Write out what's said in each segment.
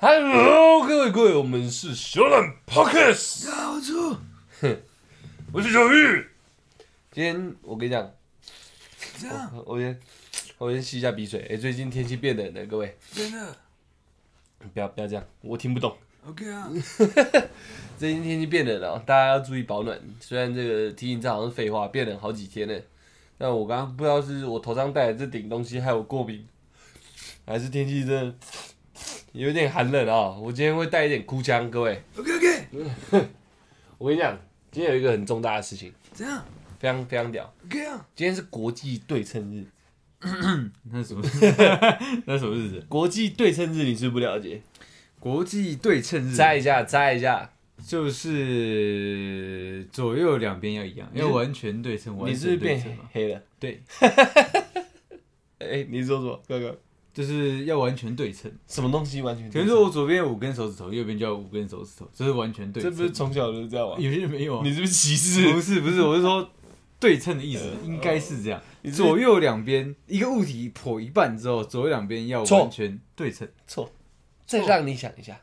Hello，各位各位，我们是小懒 Podcast，我错，我是小玉。今天我跟你讲，这样我我先我先吸一下鼻水。哎、最近天气变冷了，各位真的不要不要这样，我听不懂。OK 啊？最近天气变冷了哦，大家要注意保暖。虽然这个提醒这好像是废话，变冷好几天了，但我刚刚不知道是我头上戴的这顶东西害我过敏，还是天气真的有点寒冷啊、我今天会带一点哭腔，各位。OK OK，我跟你讲，今天有一个很重大的事情，怎样非常非常屌。OK 啊？今天是国际对称日，那是什么？那是什么日子？国际对称日你是不是不了解？国际对称日，猜一下，猜一下，就是左右两边要一样，要完全对称。你完是不是变？黑了？对，哎、你说什么？哥哥，就是要完全对称。什么东西完全比？如说我左边有五根手指头，右边就要五根手指头，这是完全对这称。不是从小就是这样吗？有些人没有啊？你是不是歧视？不是不是，我是说对称的意思，应该是这样。左右两边一个物体剖一半之后，左右两边要完全对称，错。再让你想一下，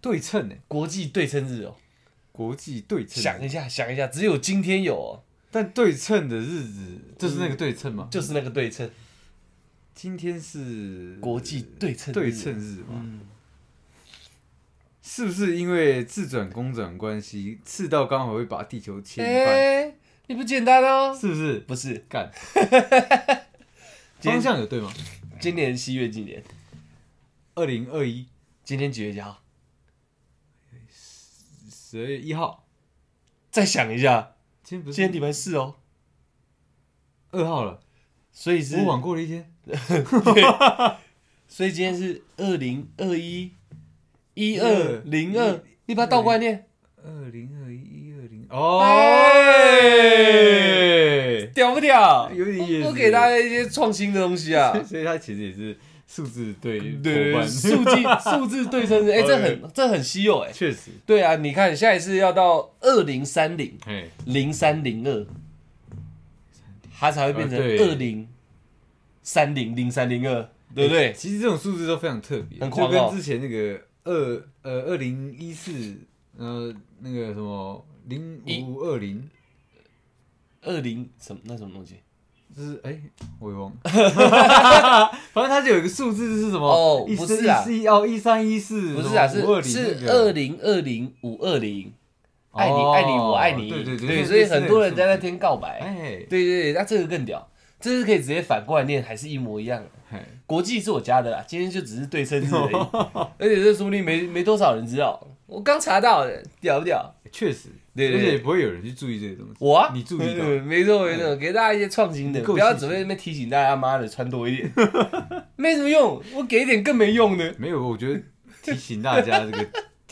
对称呢？国际对称日哦，国际对称，想一下，想一下，只有今天有哦，但对称的日子就是那个对称嘛？就是那个对称，今天是国际对称日对称日嘛？嗯，是不是因为自转公转关系，赤道刚好会把地球切一哎、半？你不简单哦，是不是？不是？干，今天方向有对吗？今年七月几年？二零二一今天几月几号？十二月一号，再想一下，今天不是今天礼拜四哦，二号了，所以是我晚过了一天。所以今天是二零二一一二零二，你把它倒过来念，二零二一一二零哦，哎屌不屌？有点意思。多给大家一些创新的东西啊。所以它其实也是数字对对，数字 数字对称日，哎，这很这很稀有哎。确实，对啊，你看下一次要到二零三零哎，零三零二，它才会变成二零三零零三零二，对不对？其实这种数字都非常特别，就跟之前那个二呃二零一四呃那个什么零五二零，二零什么那什么东西？就是哎、我也忘了，反正它就有一个数字是什么？哦一不是啊。一四哦一三一四不是啊，是五二零是二零二零五二零，爱你哦爱你我爱你，对对对所以很多人在那天告白，哎。对对对，那这个更屌，这是可以直接反过来念，还是一模一样。国际是我加的啦，今天就只是对称日而已，而且这说不定没没多少人知道，我刚查到的，屌不屌？确实，对而且也不会有人去注意这些东西。我啊，你注意到。嗯 没错没错，给大家一些创新的，不要只会那边提醒大家妈的穿多一点，没什么用，我给一点更没用的。没有，我觉得提醒大家这个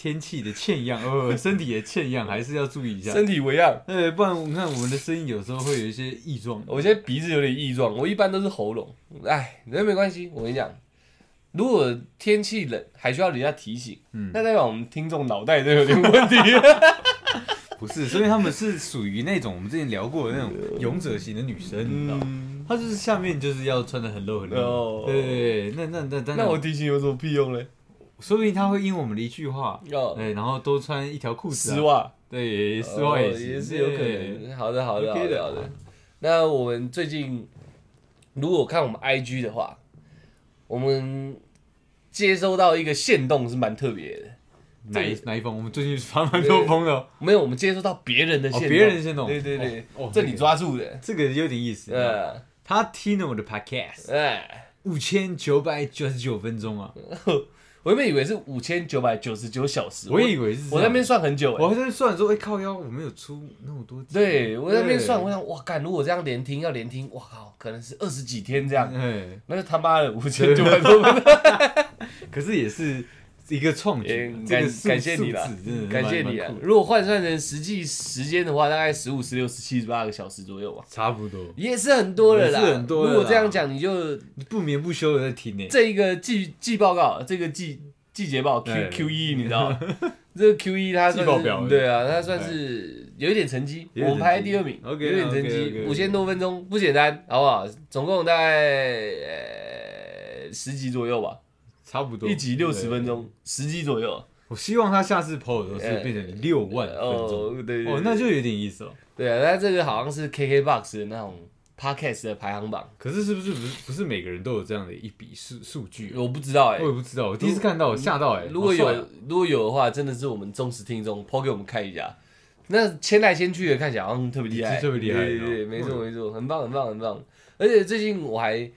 天气的欠样，呃，身体的欠样还是要注意一下。身体为样，呃，不然我看我们的声音有时候会有一些异状。我现在鼻子有点异状，我一般都是喉咙。哎，那没关系，我跟你讲，如果天气冷还需要人家提醒，嗯那代表我们听众脑袋都有点问题。不是，所以他们是属于那种我们之前聊过的那种勇者型的女生，你知道吗？嗯，她就是下面就是要穿的很露很哦露。对对对，那那那那那我提醒有什么屁用嘞？说不定他会因我们的一句话，然后多穿一条裤子、啊，丝，袜，对，丝袜也是有可能。好的，好的，好 OK 的，的好的。那我们最近如果看我们 IG 的话，我们接收到一个线动是蛮特别的。哪一哪一封？我们最近发蛮多封的哦，没有，我们接收到别人的线别人的线动对对对，这你抓住的。这个有点意思。呃，他听了我的 podcast 哎，五千九百九十九分钟啊，我原本以为是五千九百九十九小时，我以为是我在那边算很久欸。我还在算说，哎、靠腰，我没有出那么多集。对，我在那边算，我想，哇，干，如果这样连听要连听，哇靠，可能是二十几天这样，哎，那就他妈的五千九百多分。可是也是一个创举感感谢你啦数字真的是感谢你啊蛮蛮！酷。的如果换算成实际时间的话，大概十五、十六、十七、十八个小时左右吧，差不多，也是很多了啦。是很多如果这样讲，你就不眠不休的在听呢。这一个季季报告，这个季季节报 Q 哎 Q 一，你知道吗？这个 Q 一它算是对啊，它算是有一点成绩，我们排第二名，有点成绩，五千多分钟不简单，好不好？总共大概呃十集左右吧，差不多一集六十分钟，十集左右。我希望他下次 PO 的时候是变成六万分钟，哦，对对哦，那就有点意思了。对啊，那这个好像是 KKBOX 的那种 Podcast 的排行榜，可是是不是不是不是每个人都有这样的一笔数数据啊？我不知道哎、我也不知道，我第一次看到，我吓到哎。如果有、啊如果有的话，真的是我们忠实听众抛给我们看一下。那牵来牵去的，看起来好像特别厉害，特别厉害对对没错没错，很棒很棒很棒。而且最近我还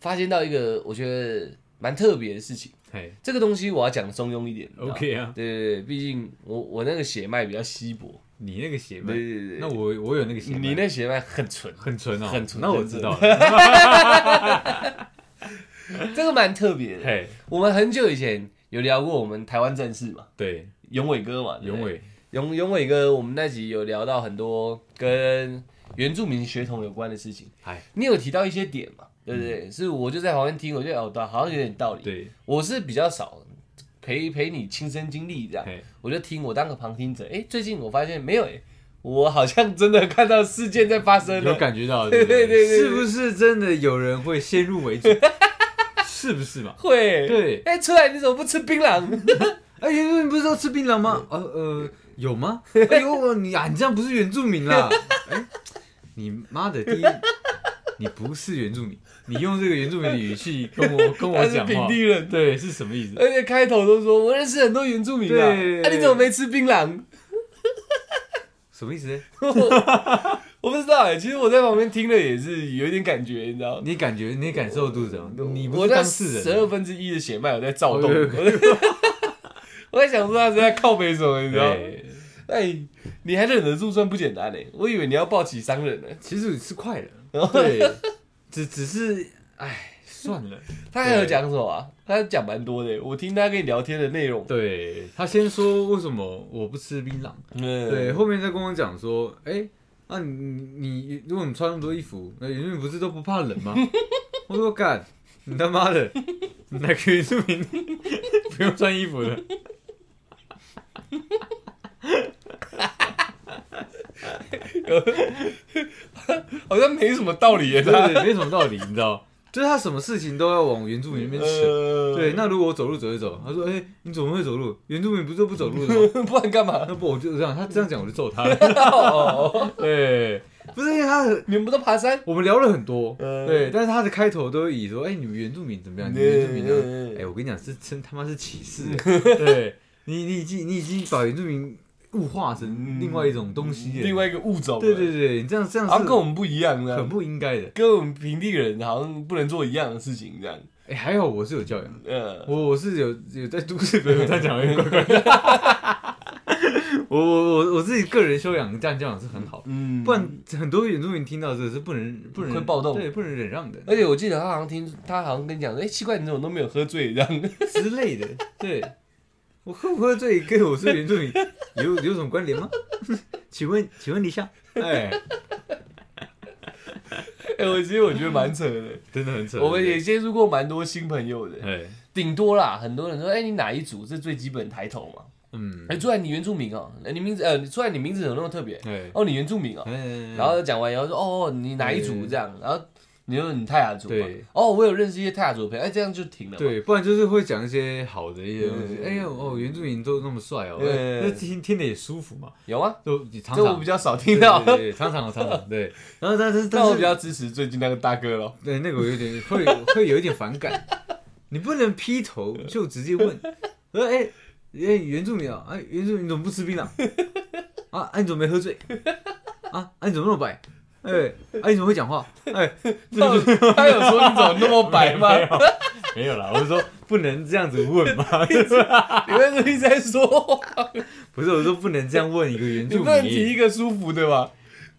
发现到一个我觉得蛮特别的事情，嘿。这个东西我要讲中庸一点。，OK 啊，对对对，毕竟我我那个血脉比较稀薄，你那个血脉？对，对对，那我我有那个血脉，你那血脉很纯，很纯哦，很纯那我知道了。这个蛮特别的。嘿，我们很久以前有聊过我们台湾战士嘛，对，永伟哥嘛，对不对？永伟，永永伟哥，我们那集有聊到很多跟原住民血统有关的事情，嗨，你有提到一些点嘛，对不对？是我就在旁边听，我就哦，对，好像有点道理。对，我是比较少陪陪你亲身经历这样，嘿，我就听，我当个旁听者。哎，最近我发现没有哎，我好像真的看到事件在发生有。感觉到，对不对对对是不是真的有人会先入为主？是不是嘛？会，对哎，出来你怎么不吃槟榔？哎，原住民不是都吃槟榔吗？呃呃，有吗？哎呦，你啊，你这样不是原住民啦！哎，你妈的，第一，你不是原住民，你用这个原住民的语气跟我 跟我讲话，平地人，对，是什么意思？而且开头都说我认识很多原住民啊，那啊，你怎么没吃槟榔？什么意思？我不知道哎，其实我在旁边听了也是有一点感觉，你知道。你感觉你感受度怎么？你不我那是当事十二，分之一的血脉我在躁动，我在想说他是在靠北什么，你知道？对，哎，你还忍得住算不简单嘞，我以为你要抱起伤人呢。其实是快了，对，只只是，哎，算了。他还有讲什么啊？他讲蛮多的，我听他跟你聊天的内容。对他先说为什么我不吃槟榔，嗯，对，后面再跟我讲说，哎、那、你你如果你穿那么多衣服，那原住民不是都不怕冷吗？我说干，你他妈的，哪个原住民不用穿衣服的？好像没什么道理耶。对对，没什么道理，你知道？就是他什么事情都要往原住民那边扯。呃对，那如果我走路走一走，他说：“哎、你怎么会走路？原住民不是都不走路的吗 不然干嘛？？”那不我就这样，他这样讲我就揍他了。哦，对，不是因为他的你们不都爬山？我们聊了很多，嗯对，但是他的开头都以说：“哎、你们原住民怎么样？你们原住民呢？”嗯哎、我跟你讲，这真他妈是歧视！对你，你已经你已经把原住民物化成另外一种东西了。另外一个物种。对对对，你这样这样是好像跟我们不一样的，很不应该的。跟我们平地人好像不能做一样的事情，这样。哎、还好我是有教养，嗯，我我是有有在都市朋友他讲的怪怪的。我我我我自己个人修养这样教养是很好，嗯不然很多原住民听到这个是不能不能会暴动对，不能忍让的而且我记得他好像听，他好像跟你讲说，哎、奇怪，你怎么都没有喝醉这样？之类的。对，我喝不喝醉跟我是原住民有有什么关联吗？请问请问一下，哎，哎、我其实我觉得蛮扯的。真的很扯。我们也接触过蛮多新朋友的，哎，顶多啦，很多人说，哎、你哪一组？这最基本抬头嘛。嗯，哎、出来你原住民哦、哎你名字呃，出来你名字怎么那么特别？对，哦，你原住民哦、哎然后讲完以后说，哦，你哪一组这样？然后你说你泰雅族嘛对？哦，我有认识一些泰雅族的朋友，哎、这样就停了嘛。对，不然就是会讲一些好的一些东西。嗯哎呀，哦，原住民都那么帅哦，那听听的也舒服嘛，有啊？都常常这我比较少对听到。对对，常常常常对。然后但是 但我比较支持最近那个大哥咯。对那个我有点会会有一点反感，你不能劈头就直接问，我 说哎哎原住民啊，哎原住民你怎么不吃槟榔？啊啊你怎么没喝醉？啊啊你怎么那么白？哎啊你怎么会讲话？哎 他有说你怎么那么白吗？没有啦，我是说不能这样子问嘛，你为什么一直在说谎？不是我说不能这样问一个原住你不能提民。一个舒服的吧？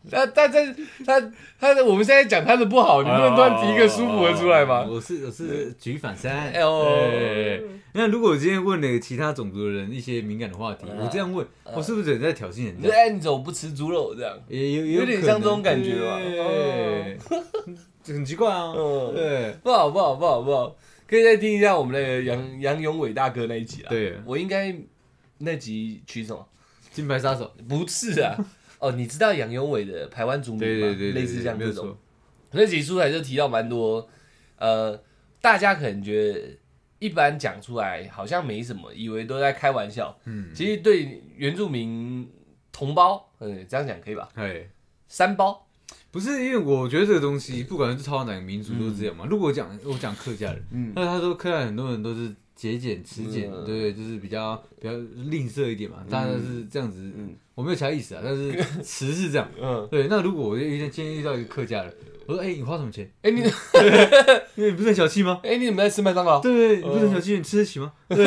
他他在他他我们现在讲他的不好，你不能突然提一个舒服的出来吗？我是我是举反三。哎呦对那如果我今天问了其他种族的人一些敏感的话题，我这样问，我是不是在挑衅人家？你说哎，你怎么不吃猪肉这样？也有有点像这种感觉吧 很奇怪啊。嗯，对不好不好不好不好，可以再听一下我们那个杨杨永伟大哥那一集啦。对，我应该那集取什么？金牌杀手。不是啊，哦，你知道杨永伟的台湾族名吗？对对对，对类似像这种。没错。那集出来就提到蛮多，呃，大家可能觉得一般讲出来好像没什么，以为都在开玩笑。嗯，其实对原住民同胞，嗯，这样讲可以吧？哎，三胞，不是因为我觉得这个东西，不管是超哪个民族都是这样嘛。如果我讲我讲客家人，嗯，那他说客家人很多人都是节俭持俭，嗯对对，就是比较比较吝啬一点嘛，当然是这样子。嗯我没有其他意思啊，但是 词是这样。嗯，对，那如果我遇见今天遇到一个客家人，我说：“哎、你花什么钱？哎、你 你不是很小气吗？哎、你怎么在吃麦当劳？对对，你不是很小气，你吃得起吗？对。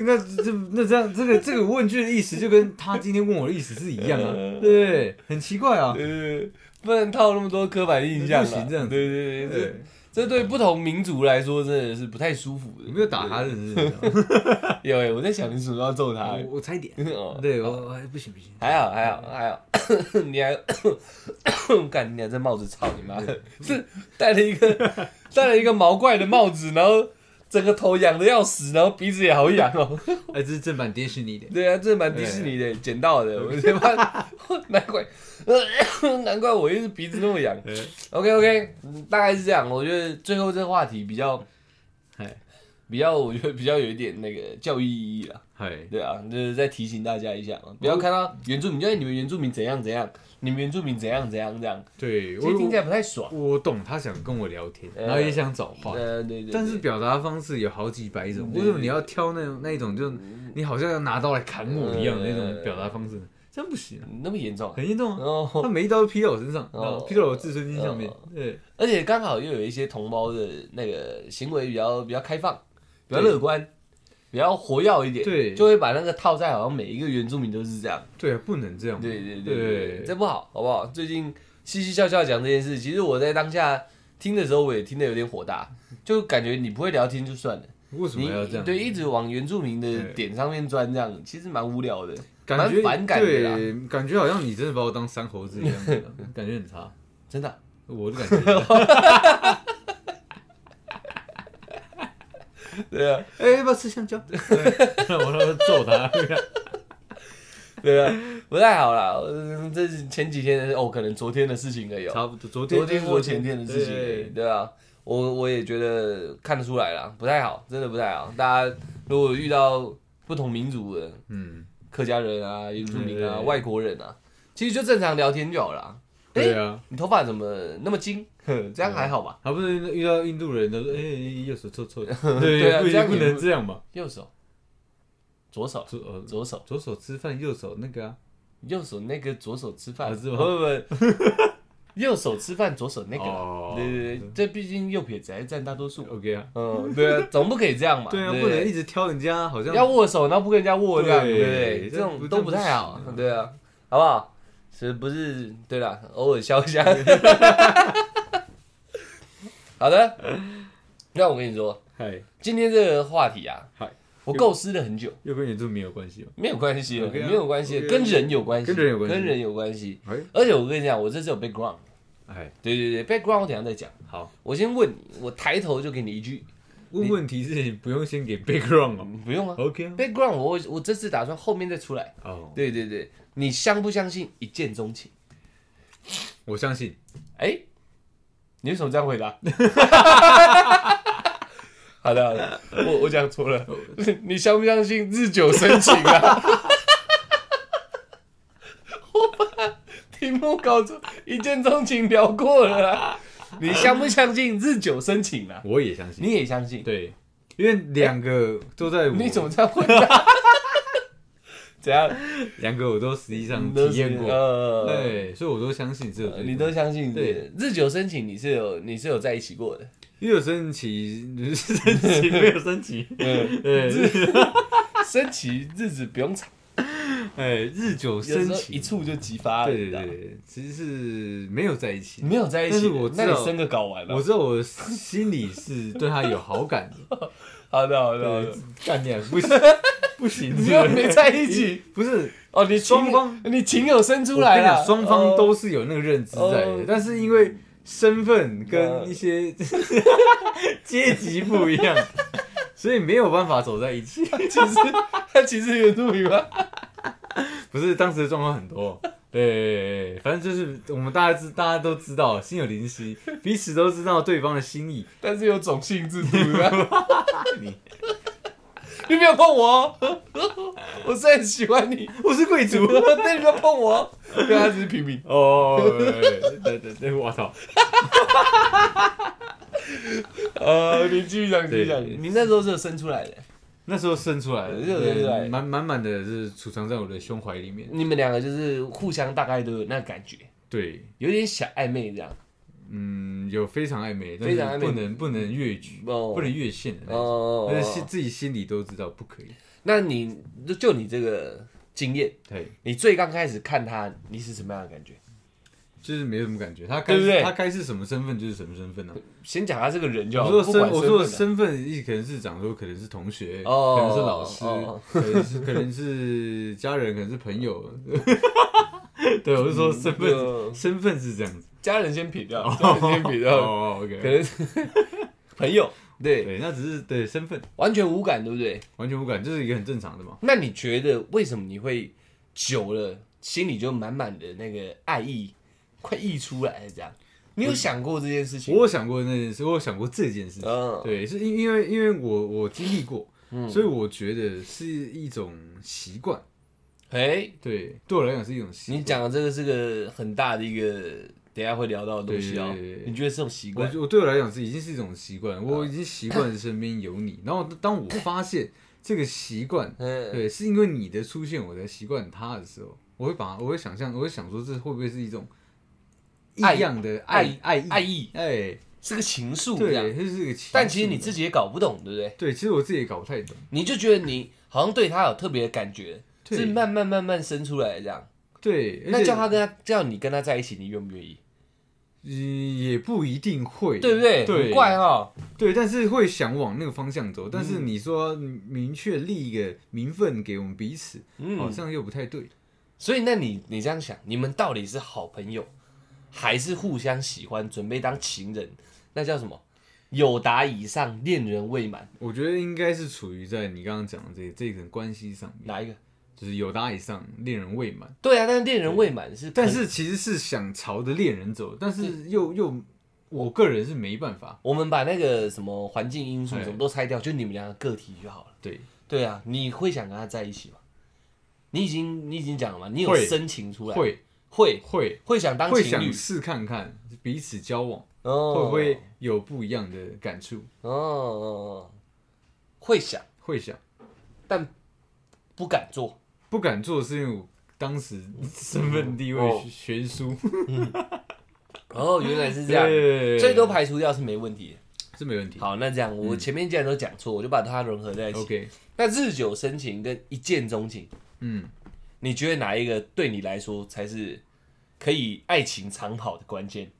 那这那这样，这个这个问句的意思就跟他今天问我的意思是一样啊，对不对？很奇怪啊。呃，不能套那么多刻板印象啦不行这样子对对对，对，这这对不同民族来说真的是不太舒服的。我没有打他，真的是。有哎，我在想你什么时候要揍他？我我差一点。哦对，我我不行不行。还好还好还好，你还 干你还在帽子操你妈的，是戴了一个戴了一个毛怪的帽子，然后整个头痒的要死，然后鼻子也好痒哦。哎，这是正版迪士尼的。对啊，这蛮迪士尼的，捡到的，我他妈难怪 难怪我一直鼻子那么痒。OK OK，大概是这样。我觉得最后这个话题比较哎比较，我觉得比较有一点那个教育意义啦。嗨，对啊，就是再提醒大家一下嘛，不要看到原住民，就哎你们原住民怎样怎样，你们原住民怎样怎样这样，对，其实听起来不太爽。我我懂他想跟我聊天，呃然后也想找话，呃，对对对，但是表达方式有好几百种，对为什么你要挑那种那一种，就你好像要拿刀来砍我一样的那呃种表达方式呢？这样不行啊，那么严重啊，很严重啊！哦，他每一刀都劈到我身上，哦然后劈到我自尊心上面哦。对，而且刚好又有一些同胞的那个行为比较比较开放，比较乐观，比较活跃一点，对就会把那个套在好像每一个原住民都是这样，对啊，不能这样。对对对这不好，好不好？最近嘻嘻笑笑讲这件事，其实我在当下听的时候，我也听得有点火大，就感觉你不会聊天就算了，为什么你要这样？对一直往原住民的点上面钻，这样其实蛮无聊的，感觉蛮反感的啦，对，感觉好像你真的把我当山猴子一样，感觉很差。真的啊。我的感觉，对啊，哎，要不要吃香蕉？对我他妈揍他。对啊，不太好啦。呃这是前几天的哦，可能昨天的事情而已哦。差不多，昨天昨天或前天的事情而已，对对啊，我我也觉得看得出来啦，不太好，真的不太好。大家如果遇到不同民族的嗯，客家人啊、原住民啊、对外国人啊，其实就正常聊天就好了啊。对啊。你头发怎么那么金？哼 这样还好吧？还不是遇到印度人的，哎、右手臭臭 的，对啊不不这样不能这样嘛。右手，左手，左呃左手，左手吃饭，右手那个啊，右手那个，左手吃饭，啊是吗不不不，右手吃饭，左手那个对对对，这毕竟右撇子还是占大多数。OK 啊，嗯，对啊，总不可以这样嘛。对啊，不不能一直挑人家，好像要握手，然后不跟人家握这样，对对不对？这种都不太好对啊，好不好？是不是？对啦，偶尔笑一下。好的，那我跟你说，嗨今天这个话题啊，嗨，我构思了很久，又跟原住民有关系吗？没有关系的，OK 啊没有关系，OK 啊跟人有关系，跟人有关系跟人有关系。哎而且我跟你讲，我这次有 background，哎，对对对，background 我等一下再讲。好，我先问你，我抬头就给你一句，问问题是你不用先给 background 哦。嗯不用啊 OK 啊，，background 我我这次打算后面再出来。哦，对对对，你相不相信一见钟情？我相信，哎、你为什么这样回答？好的好的，我我讲错了，你相不相信日久生情啊？我把题目搞错，一见钟情聊过了啦。你相不相信日久生情啊？我也相信，你也相信？对，因为两个都在我，你怎么这样回答？怎样？两个我都实际上体验过，呃，对，所以我都相信这个，你都相信对日久生情，你是有你是有在一起过的。因为有升旗，升旗没有生情，嗯，对，升旗 日子不用长，哎，日久生情，一触就激发了。对对对，其实是没有在一起。没有在一但起，是我那你生个睾丸了。我知道我心里是对他有好感的，好的好的好的，，干念不行 不行，你们没在一起，不是哦，你双方你情有生出来了，双方哦。都是有那个认知在哦。的，但是因为身份嗯。跟一些 阶级不一样，所以没有办法走在一起。其实他其实原住民吗？不是当时的状况很多，对反正就是我们大家知大家都知道，心有灵犀，彼此都知道对方的心意。但是有种姓制度的。你你不要碰我哦，我虽然喜欢你，我是贵族但你不要碰我哦，对，他只是平民。哦，对对对对，我操！呃，你继续讲，继续讲。对你那时候是有生出来的，那时候生出来的，对对对对满满满的是储藏在我的胸怀里面。你们两个就是互相大概都有那个感觉，对，有点小暧昧这样。嗯，有非常暧昧，但非常暧昧是不能不能越矩，哦不能越线的那种。哦但是心自己心里都知道不可以。那你就就你这个经验，对，你最刚开始看他，你是什么样的感觉？就是没什么感觉。他该对不对他该是什么身份就是什么身份呢、先讲他这个人就好，我说身，不管我说的份啊身份一可能是长说可能是同学，哦可能是老师，哦可能是可能是家人，可能是朋友。对，我是说身份，嗯身份是这样子。家人先撇掉，家人先撇掉，哦，OK，可能是 朋友，对，对，那只是对身份完全无感，对不对？完全无感，这是一个很正常的嘛。那你觉得为什么你会久了心里就满满的那个爱意快溢出来了？这样，你有想过这件事情？我有想过那件事，我有想过这件事情。嗯，对，是因因为因为我我经历过，所以我觉得是一种习惯。哎，对，对我来讲是一种习惯。你讲的这个是个很大的一个，等下会聊到的东西哦对对对。对你觉得是种习惯？我我对我来讲是已经是一种习惯，我已经习惯身边有你。然后当我发现这个习惯，嗯，对，是因为你的出现，我才习惯它的时候，我会把我会想象，我会想说，这会不会是一种异爱样的爱爱意？爱意哎，是个情愫对，，这是个情愫。但其实你自己也搞不懂，对不对？对，其实我自己也搞不太懂。你就觉得你好像对他有特别的感觉，是慢慢慢慢生出来的这样。对，那叫他跟他叫你跟他在一起，你愿不愿意？嗯也不一定会，对不对？对，很怪哈。对，但是会想往那个方向走。但嗯是你说明确立一个名分给我们彼此，好嗯，像又不太对。所以那你你这样想，你们到底是好朋友，还是互相喜欢，准备当情人？那叫什么？有达以上，恋人未满，我觉得应该是处于在你刚刚讲的这这层关系上面，哪一个？就是有达以上，恋人未满。对啊，但是恋人未满是，但是其实是想朝着恋人走，但是又又我个人是没办法。我们把那个什么环境因素哎什么都拆掉，就你们两个个体就好了。对，对啊，你会想跟他在一起吗？你已经你已经讲了嘛，你有会深情出来，会会会会想当会情侣。想，试看看彼此交往哦，会不会有不一样的感触，哦哦哦，会想，会想。但不敢做。不敢做，是因为我当时身份地位哦。悬殊，哦，原来是这样，对，所以都排除掉是没问题。的。是没问题。好，那这样我前面既然都讲错，我就把它融合在一起。OK，那日久生情跟一见钟情，嗯，你觉得哪一个对你来说才是可以爱情长跑的关键？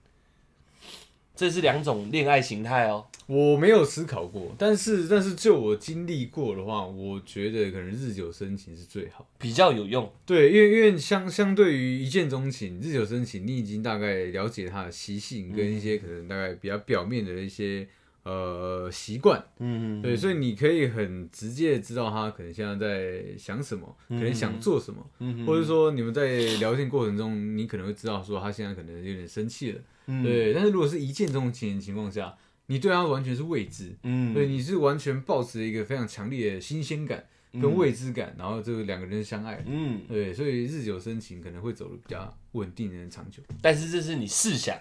这是两种恋爱形态哦。我没有思考过，但是但是就我经历过的话，我觉得可能日久生情是最好。比较有用，对，因为因为相相对于一见钟情、日久生情，你已经大概了解他的习性跟一些可能大概比较表面的一些呃习惯，嗯，对，所以你可以很直接的知道他可能现在在想什么，可能想做什么，嗯或者说你们在聊天过程中，你可能会知道说他现在可能有点生气了，嗯。对。但是如果是一见钟情的情况下，你对他完全是未知，嗯，对，你是完全保持一个非常强烈的新鲜感跟未知感，然后这个两个人相爱，嗯，对，所以日久生情可能会走的比较稳定的长久。但是这是你试想。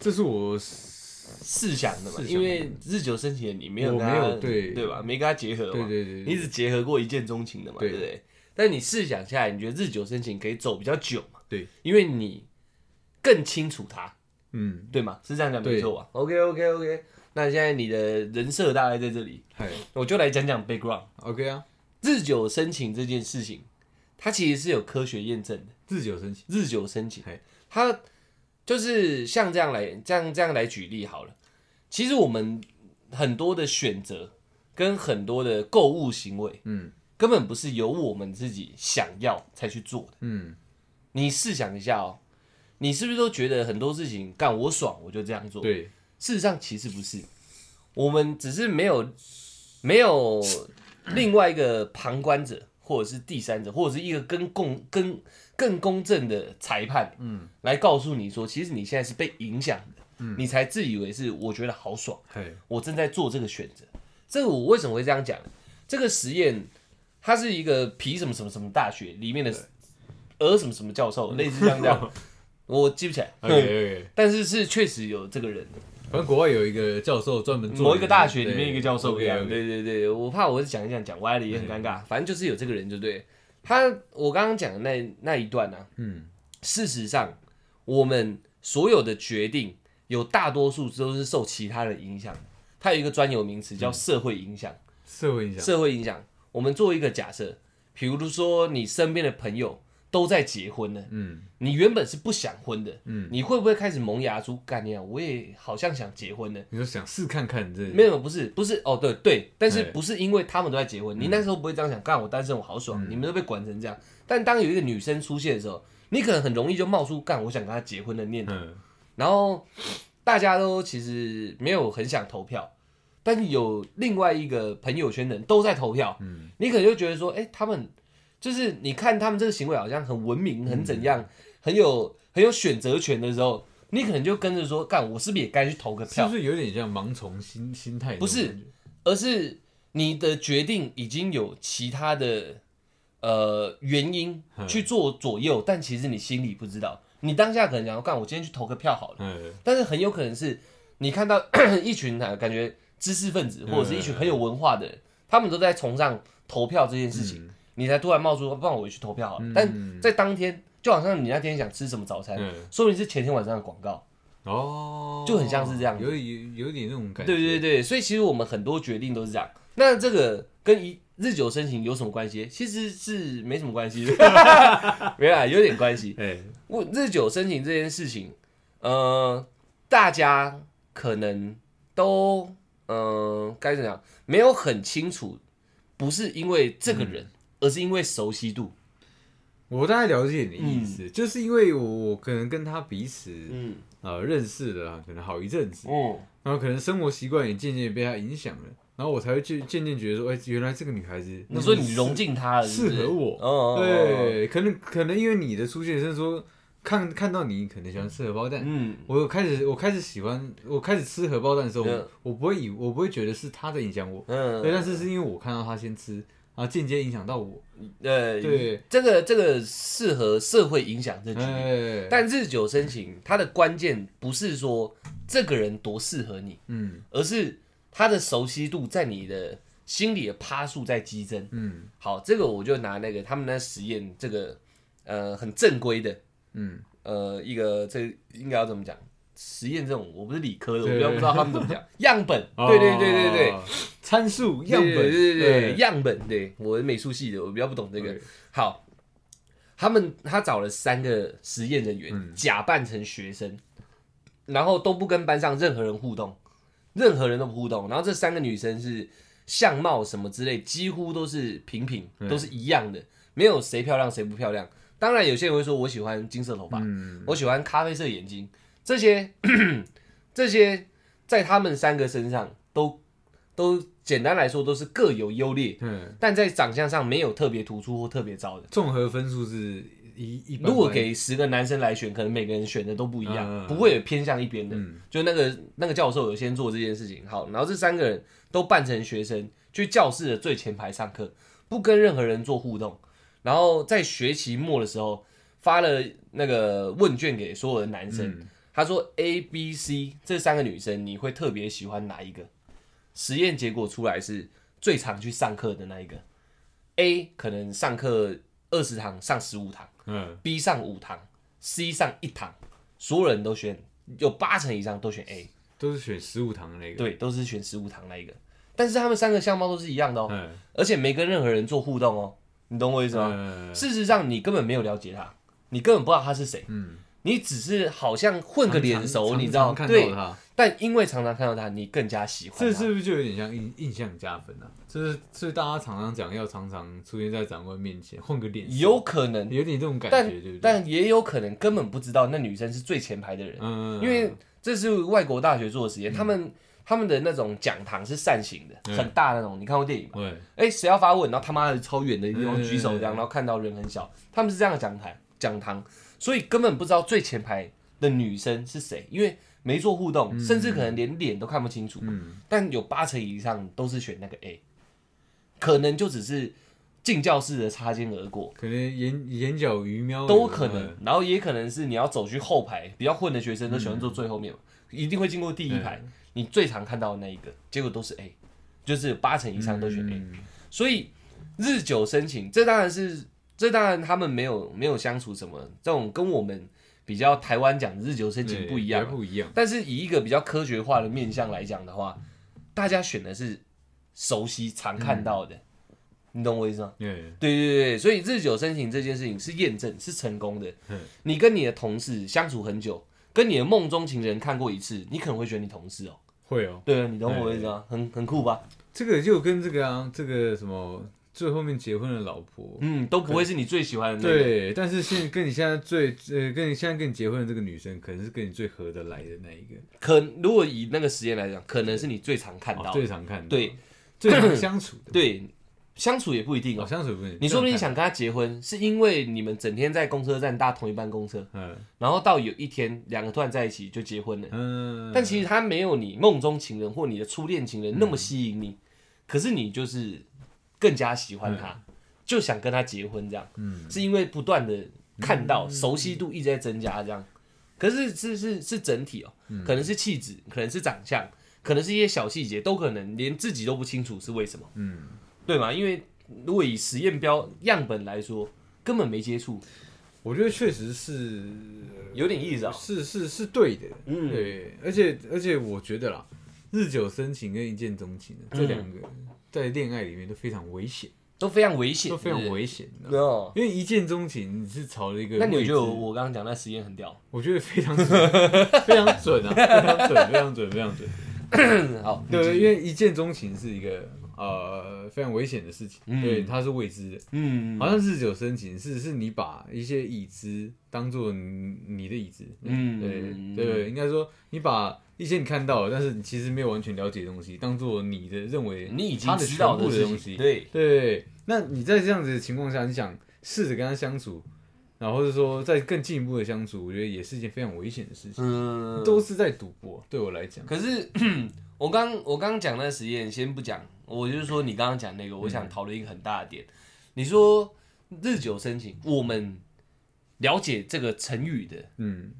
这是我试想的嘛，因为日久生情的你没有我没跟他有对对吧？没跟他结合嘛，对对对，你只结合过一见钟情的嘛，对对不对？但你试想下来，你觉得日久生情可以走比较久嘛？对，因为你更清楚他，嗯，对吗？是这样讲没对错吧？OK OK OK，那现在你的人设大概在这里，嗨我就来讲讲 background。，OK 啊，日久生情这件事情，它其实是有科学验证的。日久生情，日久生情嘿，它就是像这样来这样这样来举例好了。其实我们很多的选择跟很多的购物行为，嗯根本不是由我们自己想要才去做的。嗯，你试想一下哦，你是不是都觉得很多事情干我爽我就这样做？，对，事实上其实不是，我们只是没有没有另外一个旁观者或者是第三者，或者是一个更公更更公正的裁判，嗯，来告诉你说，其实你现在是被影响的，嗯，你才自以为是，我觉得好爽，嘿，我正在做这个选择。这个我为什么会这样讲？这个实验它是一个皮什么什么什么大学里面的鹅什么什么教授，类似像这样，我记不起来。OK，但是是确实有这个人。反正国外有一个教授专门做某一个大学里面一个教授一样。对对对，我怕我是讲一讲讲歪了也很尴尬，反正就是有这个人，就对他。我刚刚讲的那那一段呢、啊，嗯，事实上我们所有的决定有大多数都是受其他的影响。它有一个专有名词叫社会影响，社会影响，社会影响。我们做一个假设，比如说你身边的朋友都在结婚了，嗯。你原本是不想婚的，嗯，你会不会开始萌芽出概念？我也好像想结婚呢。你说想试看看这。没有，不是，不是，哦，对对，但是哎不是因为他们都在结婚，你那时候不会这样想，干我单身我好爽，你们都被管成这样。但当有一个女生出现的时候，你可能很容易就冒出干我想跟她结婚的念头，嗯。然后大家都其实没有很想投票，但是有另外一个朋友圈的人都在投票，嗯。你可能就觉得说，哎、他们就是你看他们这个行为好像很文明，很怎样，很有很有选择权的时候，你可能就跟着说，干我是不是也该去投个票？是不？是有点像盲从心心态？不是，而是你的决定已经有其他的呃原因嗯。去做左右，但其实你心里不知道。你当下可能想要，干我今天去投个票好了，嗯。但是很有可能是你看到 一群啊感觉知识分子或者是一群很有文化的人，他们都在崇尚投票这件事情，嗯你才突然冒出，不然我也去投票好了。但在当天，就好像你那天想吃什么早餐，嗯说明是前天晚上的广告。哦，就很像是这样子有有有点那种感觉。对对对，所以其实我们很多决定都是这样。那这个跟一日久生情有什么关系？其实是没什么关系的，没有啊，有点关系。哎，我日久生情这件事情，呃，大家可能都呃该怎么样，没有很清楚，不是因为这个人，而是因为熟悉度。我大概了解你的意思，就是因为我我可能跟他彼此嗯。呃认识了可能好一阵子，嗯然后可能生活习惯也渐渐被他影响了，然后我才会渐渐渐觉得说，哎，原来这个女孩子，你说你融进她了是是？适合我，哦哦，哦，对，可能可能因为你的出现，甚至说看看到你可能喜欢吃荷包蛋，嗯，我有开始我开始喜欢，我开始吃荷包蛋的时候，我不会以我不会觉得是他在影响我，嗯，对，但是是因为我看到他先吃，然后间接影响到我，呃，对，这个这个适合社会影响这局面。哎，但日久生情，它的关键不是说这个人多适合你，嗯而是他的熟悉度在你的心里的趴数在激增。嗯好，这个我就拿那个他们那实验，这个呃很正规的嗯，呃一个这应该要怎么讲？实验这种我不是理科的，我对比较不知道他们怎么讲。样本，对对对对对，哦，参数样本，对对对样本，对。我是美术系的，我比较不懂这个。好，他们他找了三个实验人员，嗯。假扮成学生，然后都不跟班上任何人互动，任何人都不互动。然后这三个女生是相貌什么之类，几乎都是平平，嗯都是一样的，没有谁漂亮谁不漂亮。当然，有些人会说我喜欢金色头发，嗯。我喜欢咖啡色眼睛，这些 这些在他们三个身上都都简单来说都是各有优劣，嗯，但在长相上没有特别突出或特别糟的。综合分数是一一般般，如果给十个男生来选，可能每个人选的都不一样，嗯不会有偏向一边的。嗯。就那个那个教授有先做这件事情，好，然后这三个人都扮成学生，去教室的最前排上课，不跟任何人做互动，然后在学期末的时候发了那个问卷给所有的男生，嗯他说 A、B、C 这三个女生，你会特别喜欢哪一个？实验结果出来是最常去上课的那一个，A 可能上课二十堂上十五堂嗯，B 上五堂，C 上一堂，所有人都选，有八成以上都选 A，都是选十五堂的那个，对，都是选十五堂那一个。但是他们三个相貌都是一样的哦，嗯，而且没跟任何人做互动哦，你懂我意思吗？嗯。事实上，你根本没有了解他，你根本不知道他是谁，嗯，你只是好像混个脸熟，常你知道？常看对到，他，但因为常常看到他，你更加喜欢他。这是不是就有点像印印象加分啊？就是所以大家常常讲要常常出现在长官面前，混个脸熟，有可能，有点这种感但觉，对不对？但也有可能根本不知道那女生是最前排的人，嗯，因为这是外国大学做的实验，他们他们的那种讲堂是扇形的，嗯很大那种，你看过电影吗？对，哎，谁要发问，然后他妈的超远的地方嗯举手这样，然后看到人很小，他们是这样的讲台讲堂，所以根本不知道最前排的女生是谁，因为没做互动，甚至可能连脸都看不清楚。嗯，但有八成以上都是选那个 A，可能就只是进教室的擦肩而过，可能眼眼角余瞄都可能嗯，然后也可能是你要走去后排，比较混的学生都喜欢坐最后面嘛，一定会经过第一排，你最常看到的那一个，结果都是 A，就是八成以上都选 A，、嗯所以日久生情，这当然是这当然他们没有没有相处什么，这种跟我们比较台湾讲的日久生情不一样不一样。但是以一个比较科学化的面向来讲的话，大家选的是熟悉、常看到的，你懂我意思吗？对，对对对，所以日久生情这件事情是验证是成功的嗯。你跟你的同事相处很久，跟你的梦中情人看过一次，你可能会选你同事哦。会哦。对啊，你懂我意思吗？很很酷吧？这个就跟这个啊，这个什么最后面结婚的老婆，嗯，都不会是你最喜欢的那个。对，但是现跟你现在最呃，跟你现在跟你结婚的这个女生，可能是跟你最合得来的那一个，可如果以那个时间来讲，可能是你最常看到哦。最常看到，对，最常相处的，对，相处也不一定哦，哦。相处不一定你说不定，想跟她结婚，是因为你们整天在公车站搭同一班公车，嗯。然后到有一天两个突然在一起就结婚了。嗯，但其实他没有你梦中情人或你的初恋情人那么吸引你，可是你就是更加喜欢他，就想跟他结婚这样，嗯。是因为不断的看到熟悉度一直在增加这样，可是是是是整体哦，可能是气质，可能是长相，可能是一些小细节，都可能连自己都不清楚是为什么，嗯，对吗？因为如果以实验标样本来说，根本没接触，我觉得确实是有点意思啊、是是是对的，嗯。对，而且而且我觉得啦，日久生情跟一见钟情这两个在恋爱里面都非常危险，都非常危险，都非常危险，你知不对。哦，因为一见钟情你是朝了一个那你觉得我我刚刚讲那实验很屌？我觉得非常准，非常准啊，非常准，非常准，非常准。好，对，因为一见钟情是一个呃非常危险的事情，嗯。对，它是未知的。嗯，好像日久生情是是你把一些已知当做你的已知，嗯对对对，应该说你把一些你看到了，但是你其实没有完全了解的东西，当做你的认为你已经知道全部事情东西，对，对，那你在这样子的情况下，你想试着跟他相处，然后是说再更进一步的相处，我觉得也是一件非常危险的事情，嗯，都是在赌博。对我来讲，可是我刚 我刚刚讲那个实验，先不讲，我就是说你刚刚讲那个，我想讨论一个很大的点。你说日久生情，我们了解这个成语的，嗯，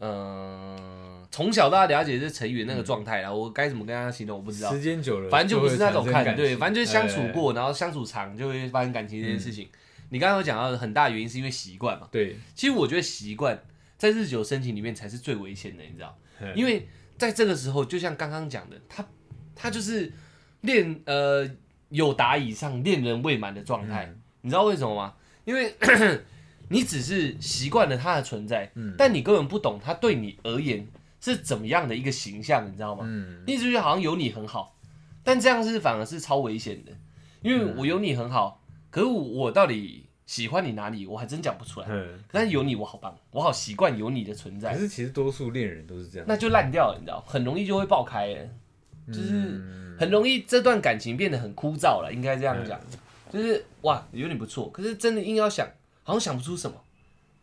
嗯，从小到大了解这成语的那个状态啦，我该怎么跟大家形容，我不知道。时间久了，反正就不是那种看，对，反正就是相处哎过，然后相处长就会发生感情这件事情。你刚刚有讲到的很大原因是因为习惯嘛，对，其实我觉得习惯在日久生情里面才是最危险的，你知道？嗯因为在这个时候，就像刚刚讲的，他他就是恋呃有达以上恋人未满的状态，嗯你知道为什么吗？因为你只是习惯了他的存在，嗯。但你根本不懂他对你而言是怎么样的一个形象，你知道吗？嗯。你一直觉得好像有你很好，但这样是反而是超危险的，因为嗯。我有你很好，可是我我到底喜欢你哪里，我还真讲不出来。嗯。但是有你我好棒，我好习惯有你的存在可，是其实多数恋人都是这样，那就烂掉了，你知道，很容易就会爆开了，就是嗯。很容易这段感情变得很枯燥了，应该这样讲，就是哇有点不错，可是真的硬要想，好像想不出什么，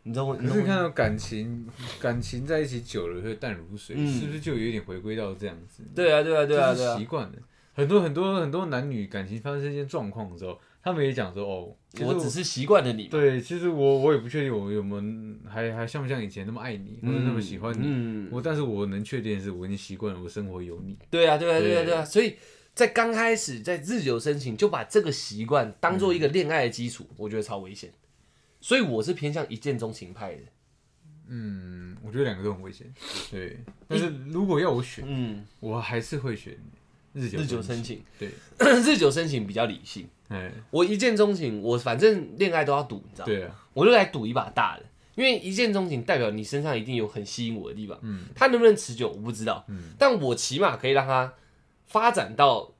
你知道我，你可是看到感情感情在一起久了会淡如水，嗯是不是就有点回归到这样子？对啊对啊对啊对啊习，惯了。很多很多很多男女感情发生一些状况的时候，他们也讲说哦，我只是习惯了你，对，其实我我也不确定我有没有还还像不像以前那么爱你，或者那么喜欢你。嗯，我但是我能确定的是，我已经习惯了我生活有你。对啊，对啊，对啊，对对啊，所以在刚开始在日久生情，就把这个习惯当做一个恋爱的基础，我觉得超危险。所以我是偏向一见钟情派的。嗯，我觉得两个都很危险。对，但是如果要我选，嗯，我还是会选日久日久生生情，对，日久生情比较理性。哎，我一见钟情，我反正恋爱都要赌，你知道吗？对啊，我就来赌一把大的，因为一见钟情代表你身上一定有很吸引我的地方。嗯，它能不能持久我不知道，嗯但我起码可以让它发展到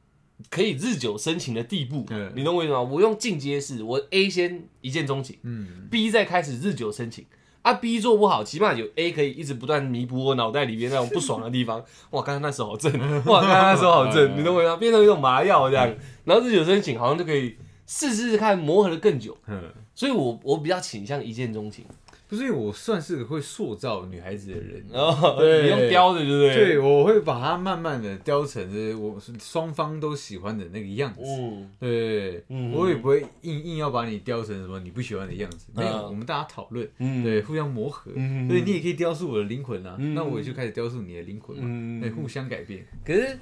可以日久生情的地步。嗯你懂我意思吗？我用进阶式，我 A 先一见钟情嗯，，B 再开始日久生情啊 B 做不好，起码有 A 可以一直不断弥补我脑袋里面那种不爽的地方。哇，刚刚那手好正，哇，刚刚那手好正，你懂我意思吗？变成一种麻药这样，然后日久生情，好像就可以试试看磨合的更久。嗯，所以我我比较倾向一见钟情，不是我算是个会塑造女孩子的人，你用雕的，对不对？对，我会把它慢慢的雕成就是我是双方都喜欢的那个样子。嗯。对，嗯。我也不会硬硬要把你雕成什么你不喜欢的样子，没有，嗯我们大家讨论，嗯，对，互相磨合，嗯。对你也可以雕塑我的灵魂啊，嗯。那我也就开始雕塑你的灵魂嘛，嗯。对，互相改变。可是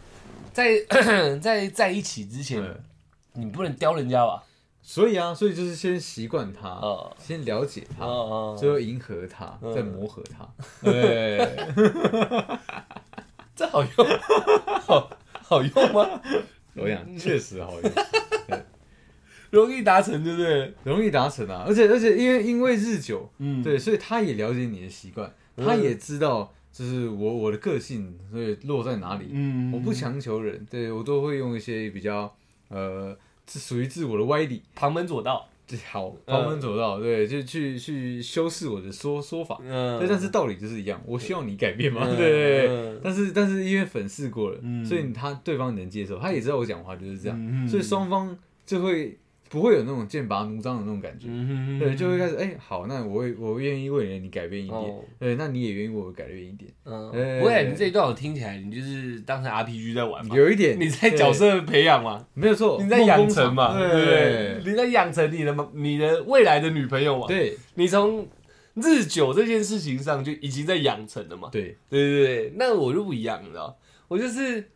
在，在在一起之前，嗯。你不能雕人家吧？所以啊，所以就是先习惯他，哦先了解他，哦最后迎合他，嗯再磨合他。对，这好用，好好用吗？我想确实好用，容易达成，对不对？容易达成啊，而且而且因为因为日久，嗯，对，所以他也了解你的习惯，嗯他也知道就是我我的个性，所以落在哪里。嗯我不强求人，对我都会用一些比较呃是属于自我的歪理，旁门左道，对好旁门左道，对，就去去修饰我的说说法。嗯。对，但是道理就是一样，我希望你改变嘛，嗯对对对。嗯。但是但是因为粉饰过了，嗯。所以他对方能接受，他也知道我讲话就是这样，嗯。所以双方就会不会有那种剑拔弩张的那种感觉。嗯对，就会开始哎、好，那我会我愿意为了你改变一点，哦。对，那你也愿意为我改变一点，嗯，哎不会，你这一段我听起来，你就是当成 RPG 在玩嘛，有一点你在角色培养嘛，没有错，你在养成嘛，对？你在养成你的你的未来的女朋友嘛，对。你从日久这件事情上就已经在养成了嘛，对。对对对，那我就不一样，你知道，我就是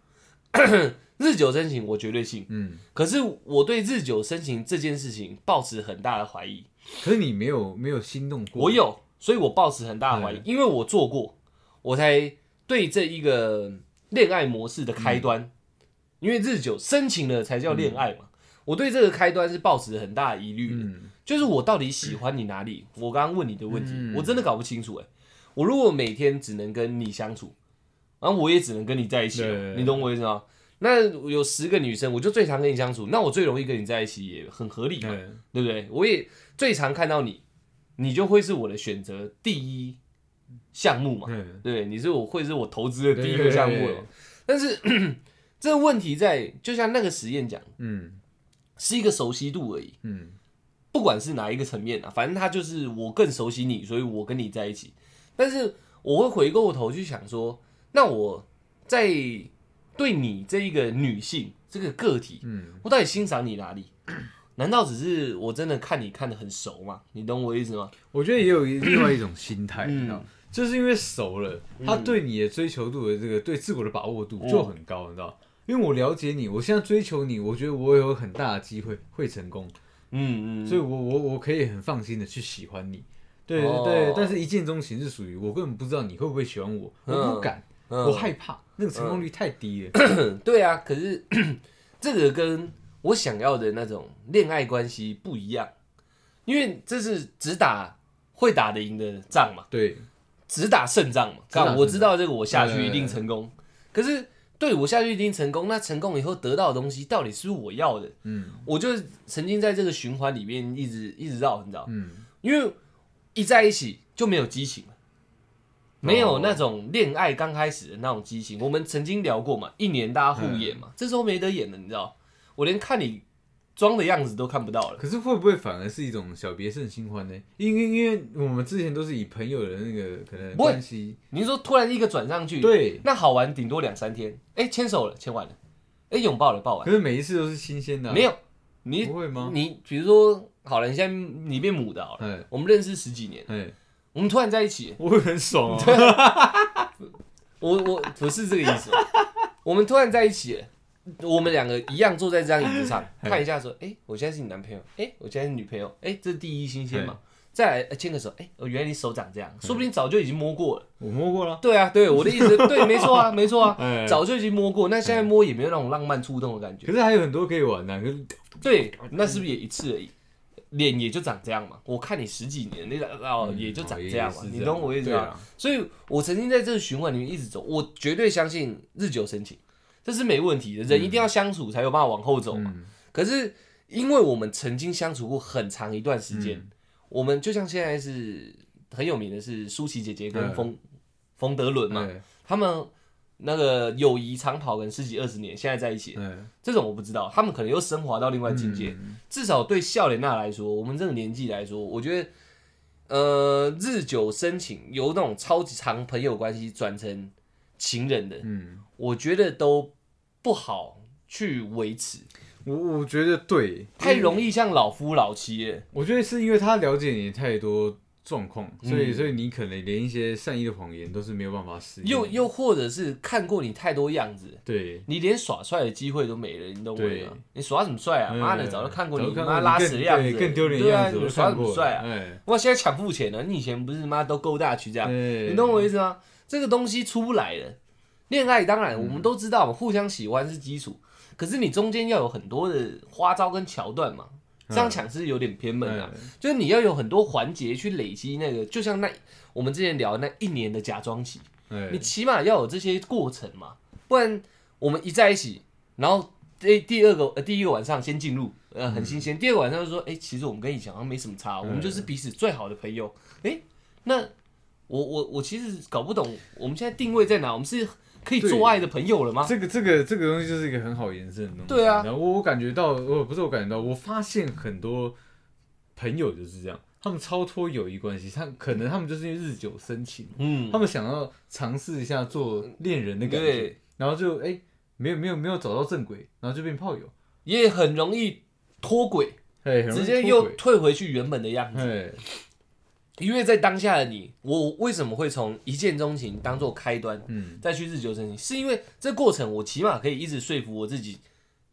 日久生情，我绝对信。嗯，可是我对日久生情这件事情抱持很大的怀疑。可是你没有没有心动过，我有，所以我抱持很大的怀疑嗯，因为我做过，我才对这一个恋爱模式的开端，因为日久生情了才叫恋爱嘛。我对这个开端是抱持很大的疑虑的，嗯就是我到底喜欢你哪里？我刚刚问你的问题，嗯我真的搞不清楚哎、我如果每天只能跟你相处，然后我也只能跟你在一起你懂我意思吗？那有十个女生，我就最常跟你相处，那我最容易跟你在一起也很合理嘛，嗯对不对？我也最常看到你，你就会是我的选择第一项目嘛，嗯对，你是我会是我投资的第一个项目对了。但是 这个问题在，就像那个实验讲，嗯是一个熟悉度而已。嗯不管是哪一个层面啊，反正他就是我更熟悉你，所以我跟你在一起。但是我会回过头去想说，那我在对你这一个女性这个个体，嗯，我到底欣赏你哪里？难道只是我真的看你看的很熟吗？你懂我意思吗？我觉得也有另外一种心态，嗯你知道，就是因为熟了，他对你的追求度的这个对自我的把握度就很高，你知道。因为我了解你，我现在追求你，我觉得我有很大的机会会成功，嗯嗯，所以我我我可以很放心的去喜欢你。对对对，但是一见钟情是属于我根本不知道你会不会喜欢我，我不敢，嗯我害怕，那个成功率太低了。对啊，可是 这个跟我想要的那种恋爱关系不一样，因为这是只打会打得赢的仗嘛。对，只打胜仗嘛。我知道这个我下去一定成功。可是对我下去一定成功，那成功以后得到的东西到底是不是我要的？嗯我就曾经在这个循环里面一直一直绕，你知道？嗯，因为一在一起就没有激情了。没有那种恋爱刚开始的那种激情，我们曾经聊过嘛，一年大家互演嘛，这时候没得演了，你知道？我连看你装的样子都看不到了。可是会不会反而是一种小别胜新欢呢？因为因为我们之前都是以朋友的那个可能不会关系，你说突然一个转上去，对，那好玩顶多两三天，哎、牵手了，牵完了，哎、拥抱了，抱完可是每一次都是新鲜的啊、没有，你不会吗？你比如说，好了，你现在你变母的好了，哎我们认识十几年，哎，我们突然在一起，我会很爽 哦。我我不是这个意思，我们突然在一起，我们两个一样坐在这张椅子上，哎看一下说，哎、我现在是你男朋友，哎、我现在是女朋友，哎、这是第一新鲜嘛，再来呃牵个手，哎、我，原来你手长这样，说不定早就已经摸过了。我摸过了，对啊，对，我的意思，对，没错啊，没错啊，哎，早就已经摸过，那现在摸也没有那种浪漫触动的感觉。可。是还有很多可以玩呢、可是对，那是不是也一次而已？脸也就长这样嘛。我看你十几年，那个哦也就长这样嘛嗯，你懂我意思吗？啊，所以我曾经在这个循环里面一直走，我绝对相信日久生情，这是没问题的。人一定要相处才有办法往后走嘛。嗯可是因为我们曾经相处过很长一段时间，嗯我们就像现在是很有名的是舒淇姐姐跟嗯冯冯德伦嘛，哎他们那个友谊长跑跟十几二十年，现在在一起，哎，这种我不知道，他们可能又升华到另外境界。嗯至少对笑莲娜来说，我们这个年纪来说，我觉得，呃，日久生情，由那种超级长朋友关系转成情人的，嗯，我觉得都不好去维持，我我觉得对，太容易像老夫老妻了。我觉得是因为他了解你太多状况，所以嗯所以你可能连一些善意的谎言都是没有办法使用。又又或者是看过你太多样子，对，你连耍帅的机会都没了，你懂我意思吗？你耍什么帅啊？嗯妈的，早就看过你妈拉屎的样子，对更丢脸样子，你耍什。么帅啊？哎，我现在抢付钱了，你以前不是妈都勾大去这样？你懂我意思吗？这个东西出不来的。恋爱当然嗯我们都知道，互相喜欢是基础，可是你中间要有很多的花招跟桥段嘛。这样抢是有点偏门啊，嗯。就是你要有很多环节去累积那个，就像那我们之前聊的那一年的假装期，哎你起码要有这些过程嘛，不然我们一在一起，然后第第二个呃第一个晚上先进入呃很新鲜，第二个晚上就说，哎、其实我们跟以前好像没什么差，我们就是彼此最好的朋友。哎、那我我我其实搞不懂，我们现在定位在哪？我们是可以做爱的朋友了吗？这个这个这个东西就是一个很好延伸的东西。对啊然后我我感觉到，我不是我感觉到，我发现很多朋友就是这样，他们超脱友谊关系，他可能他们就是因为日久生情，嗯他，们想要尝试一下做恋人的感觉，然后就哎、没有没有没有找到正轨，然后就变炮友，也很容易脱轨，哎，直接又退回去原本的样子。哎，因为在当下的你，我为什么会从一见钟情当做开端，嗯再去日久生情？是因为这过程我起码可以一直说服我自己，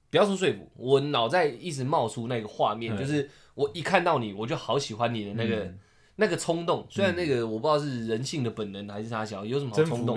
不要说说服，我脑袋一直冒出那个画面，嗯就是我一看到你，我就好喜欢你的那个、嗯那个冲动。虽然那个我不知道是人性的本能还是啥小，有什么好冲动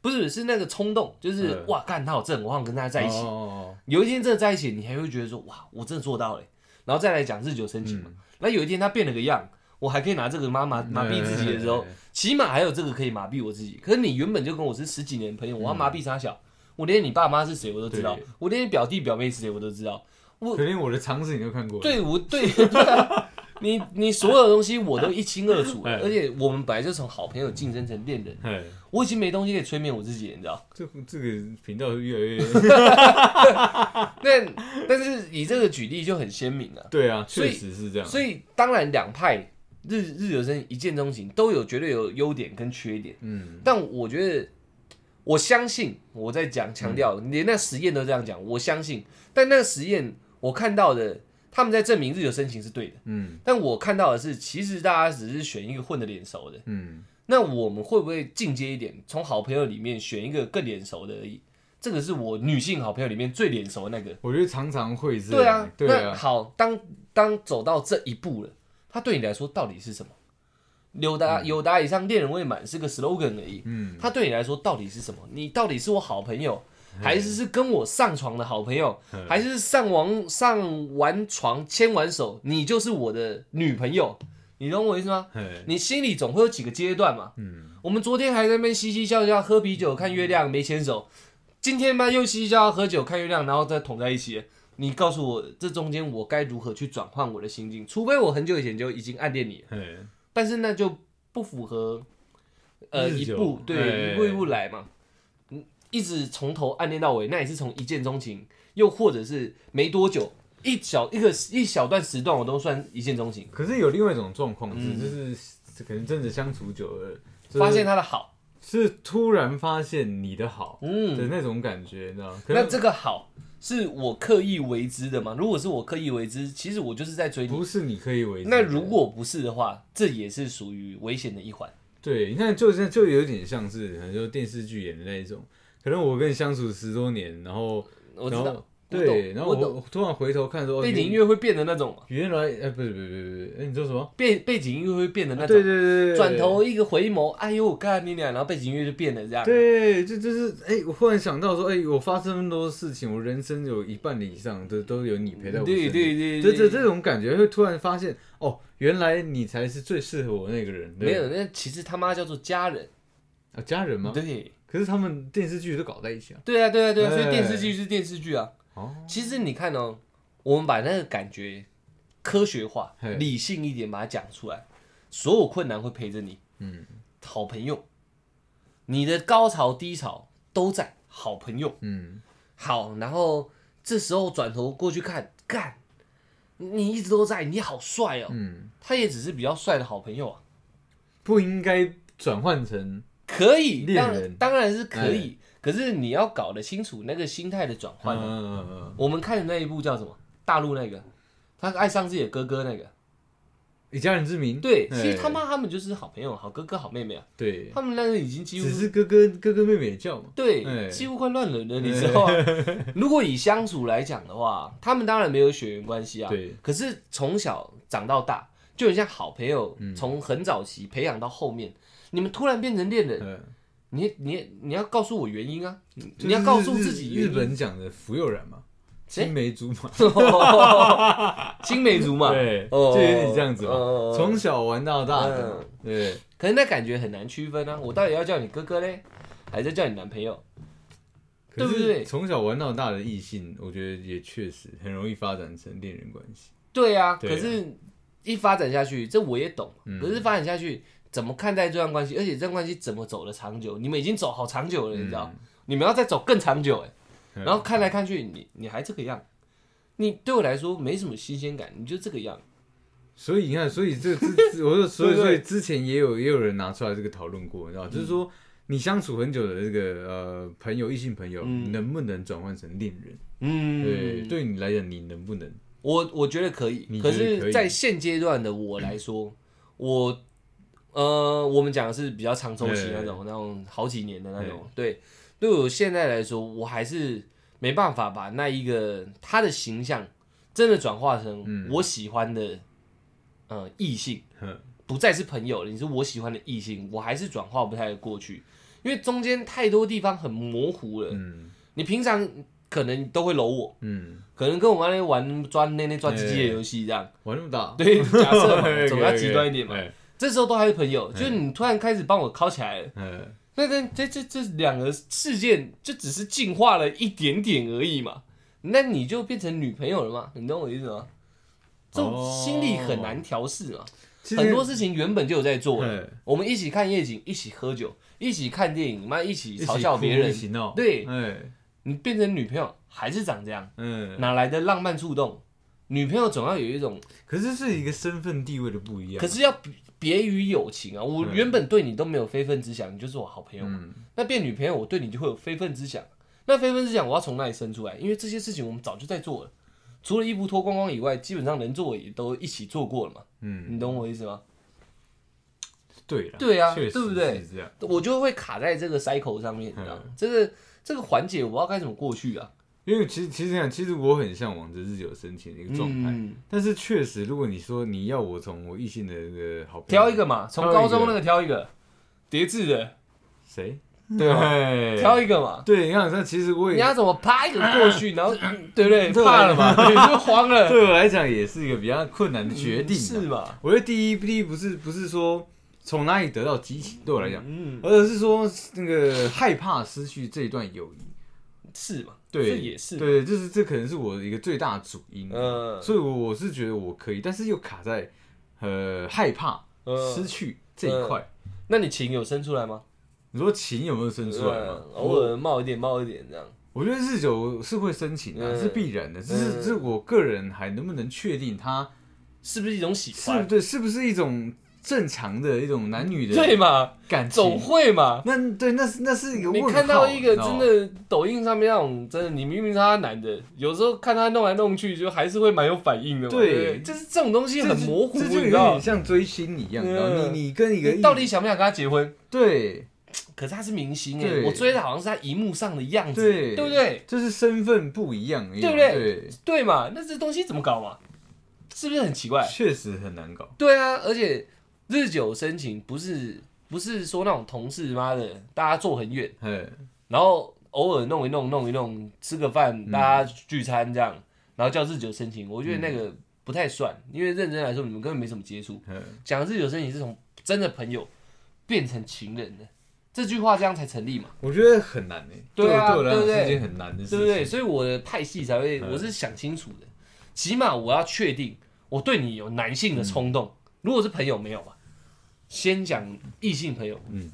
不是，是那个冲动，就是、嗯哇，干他好正，我想跟他在一起。哦有一天真的在一起，你还会觉得说哇，我真的做到了欸。然后再来讲日久生情嘛。那、有一天他变了个样，我还可以拿这个麻麻哦麻痹自己的时候，哎起码还有这个可以麻痹我自己。可是你原本就跟我是十几年的朋友，我要麻痹啥小？我连你爸妈是谁我都知道，我连你表弟表妹是谁我都知道。我可能我的常识你都看过了，对，我对 对啊，你你所有的东西我都一清二楚，哎而且我们本来就从好朋友晋升成恋人，哎，我已经没东西可以催眠我自己了，你知道？这这个频道越来越，但但是以这个举例就很鲜明了。对啊，确实是这样，所以当然两派日日久生一见钟情都有绝对有优点跟缺点，嗯但我觉得我相信我在讲强调，连那实验都这样讲，我相信。但那个实验我看到的，他们在证明日久生情是对的，嗯但我看到的是，其实大家只是选一个混的脸熟的。嗯，那我们会不会进阶一点，从好朋友里面选一个更脸熟的而已？这个是我女性好朋友里面最脸熟的那个。我觉得常常会是对啊，，对啊，那好，当当走到这一步了，它对你来说到底是什么？有达有达以上恋人未满是个 slogan 而已，嗯，它对你来说到底是什么？你到底是我好朋友，还是是跟我上床的好朋友，还是上完上完床牵完手，你就是我的女朋友？你懂我意思吗？你心里总会有几个阶段嘛。嗯，我们昨天还在那边嘻嘻笑笑喝啤酒看月亮没牵手，今天嘛又嘻嘻笑笑喝酒看月亮，然后再捅在一起。你告诉我，这中间我该如何去转换我的心境？除非我很久以前就已经暗恋你了，但是那就不符合呃一步对哎一步一步来嘛。嗯，一直从头暗恋到尾，那也是从一见钟情，又或者是没多久一小一个一小段时段，我都算一见钟情，可是有另外一种状况是，嗯。就是可能真的相处久了，就是发现他的好，是突然发现你的好嗯。的嗯，那种感觉，你知道吗？那这个好是我刻意为之的吗？如果是我刻意为之，其实我就是在追你。不是你可以为之。那如果不是的话，这也是属于危险的一环。对，你看，就是就有点像是很多电视剧演的那一种，可能我跟你相处十多年，然后我知道对，然后我我突然回头看说，哦背景音乐会变的那种，原来哎，不是不是不是不是，哎，你说什么？背背景音乐会变的那种对对种。对对，转头一个回眸，哎呦，我干你俩，然后背景音乐就变了这样。对，就就是哎，我忽然想到说，哎，我发生那么多事情，我人生有一半以上都都有你陪在我身对边。对对，这这对这种感觉会突然发现，哦，原来你才是最适合我那个人。没有，那其实他妈叫做家人。啊，家人吗？对可是他们电视剧都搞在一起啊。对啊对啊对啊，所以哎电视剧是电视剧啊。哦，其实你看哦，我们把那个感觉科学化、理性一点把它讲出来，所有困难会陪着你，嗯。好朋友，你的高潮低潮都在，好朋友。嗯，好，然后这时候转头过去看，干，你一直都在，你好帅哦。嗯，他也只是比较帅的好朋友啊，不应该转换成可以，当恋人。当然是可以，可是你要搞得清楚那个心态的转换啊。嗯嗯我们看的那一部叫什么？大陆那个，他爱上自己的哥哥那个。以家人之名，对，哎其实他妈他们就是好朋友、好哥哥、好妹妹啊。对，他们那个已经几乎只是哥哥哥哥妹妹叫嘛，对，哎几乎快乱伦了，你知道吗？如果以相处来讲的话，他们当然没有血缘关系啊。对，可是从小长到大，就很像好朋友，嗯从很早期培养到后面，你们突然变成恋人，嗯，你你你要告诉我原因啊！你要告诉自己。日本讲的福佑染嘛，青梅竹马，青梅竹马，对，哦就有点这样子嘛，哦从小玩到大的对，可是那感觉很难区分啊！我到底要叫你哥哥嘞，还是叫你男朋友？对不对从小玩到大的异性，我觉得也确实很容易发展成恋人关系。对啊，可是一发展下去，这我也懂。嗯可是发展下去，怎么看待这段关系？而且这段关系怎么走的长久？你们已经走好长久了，你知道？你们要再走更长久哎。嗯然后看来看去，你你还这个样，你对我来说没什么新鲜感，你就这个样。所以你看，所以这这，这我说，所以所以之前也有也有人拿出来这个讨论过，你知道，就是嗯说你相处很久的这个呃朋友，异性朋友，嗯能不能转换成恋人？嗯，对，对你来讲，你能不能？我我觉得可以，可是，在现阶段的我来说，我呃，我们讲的是比较长周期那种，那种好几年的那种。对，对我现在来说，我还是没办法把那一个他的形象真的转化成嗯。我喜欢的呃异性，不再是朋友了，你是我喜欢的异性，我还是转化不太过去，因为中间太多地方很模糊了。嗯。你平常可能都会搂我，嗯，可能跟我妈那玩抓那那抓鸡鸡的游戏这样。玩那么大，对，假设嘛，总要极端一点嘛。这时候都还是朋友，就是你突然开始帮我铐起来了，嗯，那这这这这两个事件就只是进化了一点点而已嘛，那你就变成女朋友了嘛？你懂我意思吗？这种哦心理很难调试嘛，很多事情原本就有在做我们一起看夜景，一起喝酒，一起看电影，妈一起嘲笑别人。对。哎，你变成女朋友还是长这样，嗯，哪来的浪漫触动？女朋友总要有一种可是是一个身份地位的不一样，可是要别别于友情啊！我嗯原本对你都没有非分之想，你就是我好朋友嘛。嗯，那变女朋友，我对你就会有非分之想。那非分之想，我要从哪里生出来？因为这些事情我们早就在做了，除了衣服脱光光以外，基本上能做的也都一起做过了嘛。嗯，你懂我意思吗？对了，对啊对不对我就会卡在这个 cycle 上面，你知道吗？嗯这个这个环节我不知道该怎么过去啊。因为其实其实这样，其实我很向往着日久生情的一个状态，嗯，但是确实，如果你说你要我从我异性的那个好朋友挑一个嘛，从高中那个挑一个，叠字的，谁，对挑一个嘛。对，你看，那其实我也你要怎么啪一个过去，然后 对不对？对怕了嘛，你就慌了。对我来讲也是一个比较困难的决定嘛。是嘛？我觉得第一第一不是不是说从哪里得到激情，对我来讲，嗯，而是说那个害怕失去这一段友谊。是嘛？对，这也是。对，就是这可能是我的一个最大的主因。嗯所以我我是觉得我可以，但是又卡在呃害怕嗯失去这一块。那你情有生出来吗？你说情有没有生出来吗嗯？偶尔冒一点，冒一点这样。我觉得日久是会生情的、嗯是必然的。只是，是我个人还能不能确定它是不是一种喜是？对是不是一种正常的一种男女的对嘛？感总？会嘛。那对，那是那是一个你问号看到一个真的抖音上面那种真的，你明明是他男的，有时候看他弄来弄去，就还是会蛮有反应的嘛。对就是这种东西很模糊，这就有点？像追星一样，你你你跟一个到底想不想跟他结婚？对，可是他是明星哎，我追的好像是他荧幕上的样子，对对不对？就是身份不一样对不对对，对嘛？那这东西怎么搞嘛？是不是很奇怪？确实很难搞。对啊，而且日久生情不是不是说那种同事妈的，大家坐很远，哎，然后偶尔弄一弄弄一弄，吃个饭，嗯大家聚餐这样，然后叫日久生情，我觉得那个不太算，因为认真来说，你们根本没什么接触。嗯讲日久生情是从真的朋友变成情人的，这句话这样才成立嘛，我觉得很难诶，对啊对不对？是件很难的事情，对不对？所以我的派系才会，嗯我是想清楚的，起码我要确定我对你有男性的冲动，如果是朋友没有嘛，先讲异性朋友，嗯，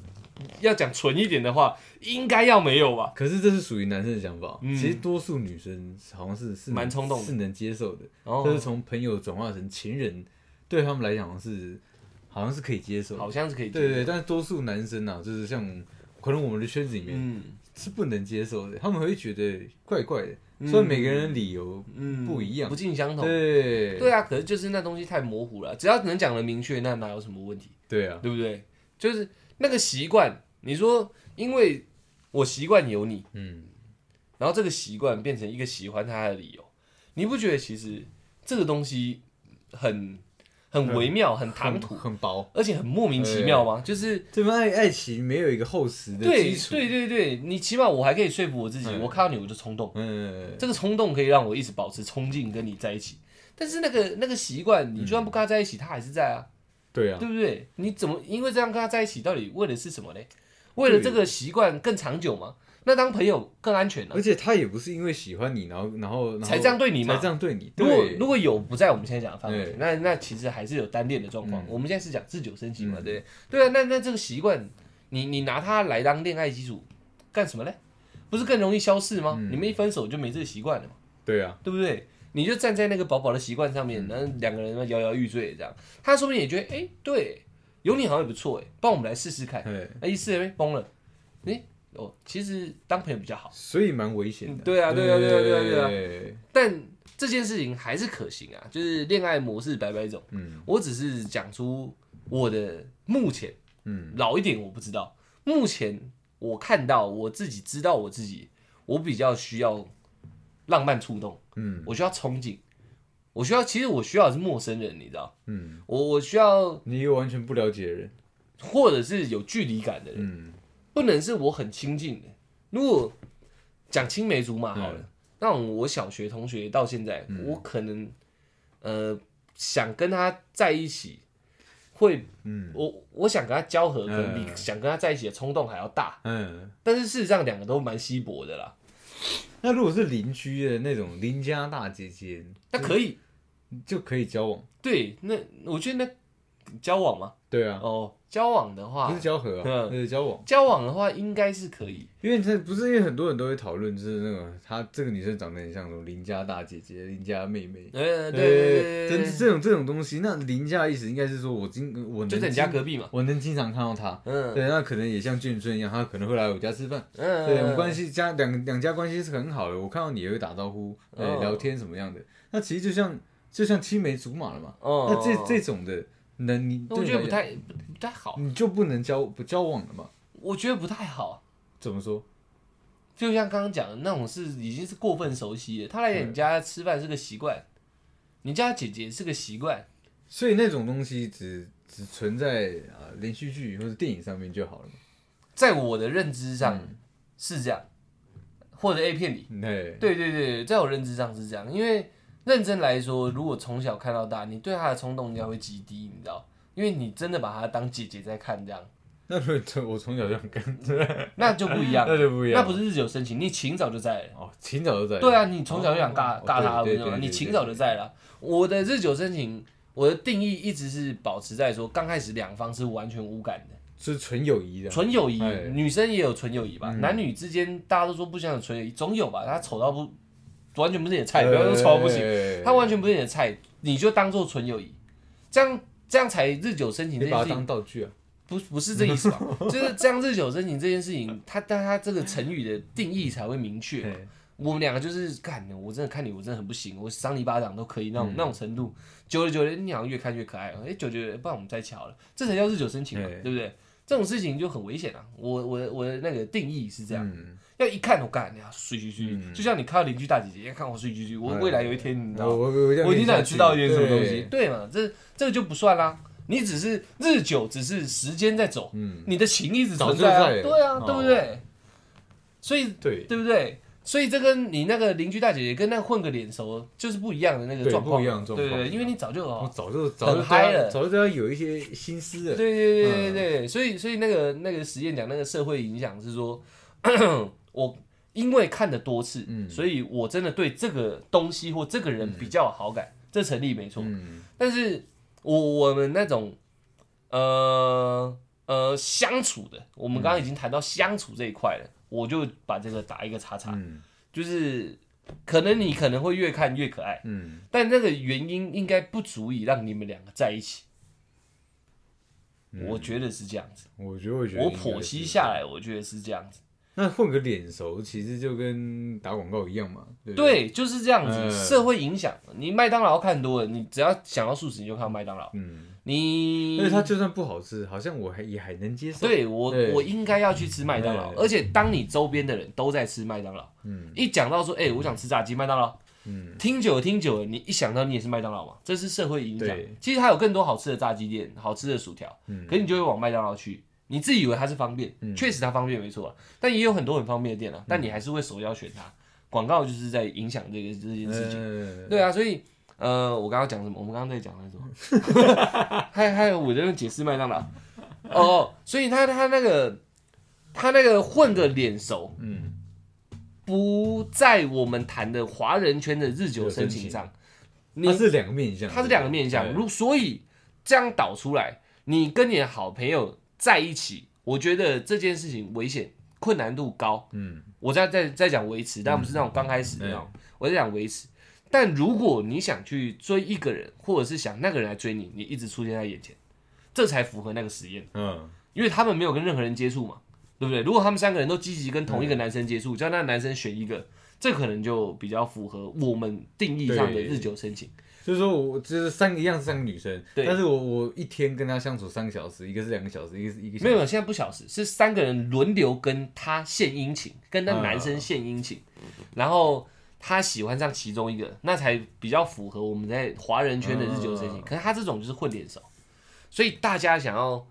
要讲纯一点的话，应该要没有吧？可是这是属于男生的想法，嗯。其实多数女生好像是是蛮冲动的。是能接受的，哦。就是从朋友转化成情人，对他们来讲是好像是可以接受的。好像是可以接受，对对，但是多数男生啊，就是像可能我们的圈子里面、嗯。是不能接受的，他们会觉得怪怪的。嗯。虽然每个人的理由嗯。不一样。不尽相同。对。对啊，可是就是那东西太模糊了，只要能讲的明确，那哪有什么问题？对啊，对不对？就是那个习惯，你说因为我习惯有你，嗯，然后这个习惯变成一个喜欢他的理由，你不觉得其实这个东西很很微妙、很唐很突，很薄。而且很莫名其妙吗？就是这份爱爱情没有一个厚实的对基础。对对对，你起码我还可以说服我自己，嗯我看到你我就冲动，嗯，这个冲动可以让我一直保持冲劲跟你在一起。但是那个那个习惯，你就算不跟他在一起，他还是在啊。对啊，对不对？你怎么因为这样跟他在一起，到底为的是什么呢？为了这个习惯更长久吗？那当朋友更安全呢、而且他也不是因为喜欢你，然后然后才这样对你嘛才这样对你。如果如果有不在我们现在讲的范围，那那其实还是有单恋的状况。嗯我们现在是讲日久生情嘛，嗯对不对？对啊，那那这个习惯，你你拿它来当恋爱基础干什么嘞？不是更容易消逝吗？嗯你们一分手就没这个习惯了嘛，对啊，对不对？你就站在那个薄薄的习惯上面，然后两个人摇摇欲坠这样，他说不定也觉得，哎，对，有你好像也不错，哎，帮我们来试试看。对，哎，一试哎崩了，哎哦，其实当朋友比较好，所以蛮危险的。对啊对啊对啊对啊对啊。对。但这件事情还是可行啊，就是恋爱模式百百种。嗯。我只是讲出我的目前嗯。老一点我不知道，目前我看到我自己知道我自己，我比较需要浪漫触动，嗯。我需要憧憬，我需要其实我需要的是陌生人，你知道，嗯，我我需要你一个完全不了解的人。或者是有距离感的人。嗯。不能是我很亲近的。如果讲青梅竹马好了，嗯那种我小学同学到现在，我可能呃想跟他在一起，会嗯。我我想跟他交合，可能比嗯。想跟他在一起的冲动还要大。嗯，但是事实上，两个都蛮稀薄的啦。那如果是邻居的那种邻家大姐姐，那可以，就可以交往。对，那我觉得那交往嘛，对啊，哦，交往的话不是，交合啊，嗯那是交往。交往的话应该是可以。因为这不是因为很多人都会讨论，就是那个她这个女生长得很像什么邻家大姐姐、邻家妹妹。呃，对对对对真对这种这种东西，那邻家的意思应该是说我经我能就在你家隔壁嘛。我能经常看到她。嗯对，那可能也像俊村一样，她可能会来我家吃饭。嗯，对，我们关系家两两家关系是很好的，我看到你也会打招呼，呃，哦聊天什么样的。那其实就像就像青梅竹马了嘛。哦，那这这种的，那你我觉得不太不不太好，，你就不能交不交往了吗？我觉得不太好。怎么说？就像刚刚讲的那种是已经是过分熟悉了，他来你家吃饭是个习惯，你家姐姐是个习惯，所以那种东西只只存在啊连续剧或者电影上面就好了嘛。在我的认知上嗯是这样，或者 A 片里，对，对对对，在我认知上是这样，因为认真来说，如果从小看到大，你对他的冲动应该会极低，你知道，因为你真的把他当姐姐在看，这样那如果我从小就很跟，那就不一样，那就不一样，那不是日久生情，你情早就在了。哦，情早就在。对啊，你从小就想尬哦尬他，对对不是吗？对对你情早就在了。我的日久生情，我的定义一直是保持在说，刚开始两方是完全无感的，是纯友谊的。纯友谊哎，女生也有纯友谊吧？嗯男女之间大家都说不想有纯友谊，总有吧？他丑到不完全不是你的菜，不要说超不行，行他完全不是你的菜，你就当做纯友谊，这样这样才日久生情这你把它件事情当道具啊。不不是这意思吧？就是这样日久生情这件事情，它但它这个成语的定义才会明确。我们两个就是干，我真的看你，我真的很不行，我赏你一巴掌都可以那种、嗯那种程度。久了久了，你好像越看越可爱了，哎、久久了，不然我们再瞧了，这才叫日久生情嘛，对对不对？这种事情就很危险啊！我我的我的那个定义是这样，嗯，要一看我干，呀，睡睡睡，嗯。就像你看到邻居大姐姐，一看我睡睡睡，我哎未来有一天，你知道吗，我我我一定想知道一点什么东西，对。对嘛？这这个就不算啦，你只是日久，只是时间在走，嗯，你的情一直存在对啊，哦。对不对？所以对。对不对？所以这跟你那个邻居大姐姐跟那混个脸熟就是不一样的那个对状况，不一样的状况。对对对，因为你早就我哦，早就早就嗨了。早就对他有一些心思了。对对对对嗯对，所以所以那个那个实验讲那个社会影响是说，我因为看的多次，嗯。所以我真的对这个东西或这个人比较有好感，这成立没错。嗯，但是我我们那种呃呃相处的，我们刚刚已经谈到相处这一块了，我就把这个打一个叉叉，嗯。就是可能你可能会越看越可爱，嗯，但那个原因应该不足以让你们两个在一起。我觉得是这样子，我觉得我觉得我剖析下来，我觉得是这样子。那混个脸熟，其实就跟打广告一样嘛。对就是这样子。嗯社会影响，你麦当劳看多了，你只要想要素食，你就看麦当劳。嗯，你而且它就算不好吃，好像我还也还能接受。，对我对我应该要去吃麦当劳，对而且当你周边的人都在吃麦当劳，嗯一讲到说，哎、我想吃炸鸡，麦当劳，嗯，听久了听久了，你一想到你也是麦当劳嘛，这是社会影响。其实它有更多好吃的炸鸡店，好吃的薯条，嗯可是你就会往麦当劳去。你自己以为它是方便，确、实它方便没错啊，但也有很多很方便的店啊，但你还是会首要选它。广告就是在影响这个这件事情。嗯，对啊，所以呃，我刚刚讲什么？我们刚刚在讲的是什么？还还有我在那解释麦当劳。哦，所以他他那个他那个混个脸熟，嗯，不在我们谈的华人圈的日久生情上，你它是两个面向，它是两个面向。如所以这样导出来，你跟你的好朋友在一起，我觉得这件事情危险、困难度高。嗯，我在在在讲维持，但不是那种刚开始的那种，嗯我在讲维持。但如果你想去追一个人，或者是想那个人来追你，你一直出现在眼前，这才符合那个实验，嗯，因为他们没有跟任何人接触嘛，对不对？如果他们三个人都积极跟同一个男生接触，叫那个男生选一个，这可能就比较符合我们定义上的日久生情。就是说我就是三个一样是三个女生，对。但是我我一天跟她相处三个小时，一个是两个小时，一个是一个小时。没有，没有，现在不小时，是三个人轮流跟她献殷勤，跟那男啊生献殷勤，然后他喜欢上其中一个，那才比较符合我们在华人圈的日久生情。啊。可是他这种就是混脸熟，所以大家想要，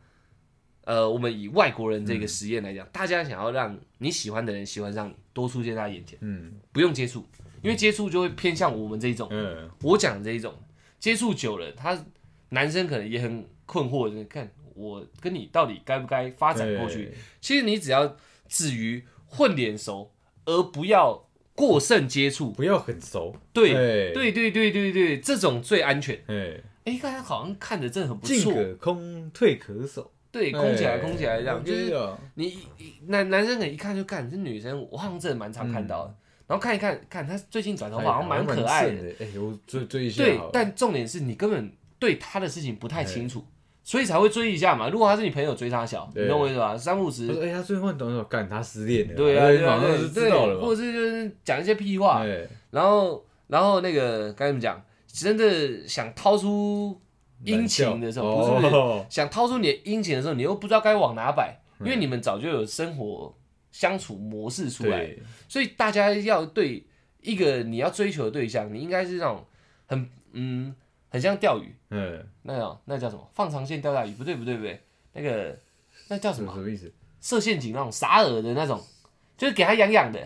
呃，我们以外国人这个实验来讲，大家想要让你喜欢的人喜欢上你，多出现在他眼前，嗯。不用接触，因为接触就会偏向我们这一种。嗯，我讲的这一种，接触久了，他男生可能也很困惑，就是看我跟你到底该不该发展过去。其实你只要止于混脸熟，而不要过剩接触。不要很熟，对对对对对对对，这种最安全。哎，哎，刚才好像看着真的很不错进，可空，退可守，对，空起来哎空起来这样，就是你一男男生可能一看就干，这女生我好像真的蛮常看到的。然后看一看，看他最近短头发好像蛮可爱的，的，哎，我追追一下对，但重点是你根本对他的事情不太清楚，所以才会追一下嘛。如果他是你朋友追他小，你懂我意思吧？三五时，他说哎，他最近换短头发，干他失恋了，对啊，哎对啊，知道了，或者是就是讲一些屁话，哎，然后然后那个该怎么讲？真的想掏出殷勤的时候，不是想掏出你的殷勤的时候，你又不知道该往哪摆，因嗯为你们早就有生活相处模式出来，所以大家要对一个你要追求的对象，你应该是那种很嗯很像钓鱼，嗯，那种那叫什么？放长线钓大鱼？不对不对不对，那个那叫什么？什么意思？设陷阱那种撒饵的那种，就是给他痒痒的，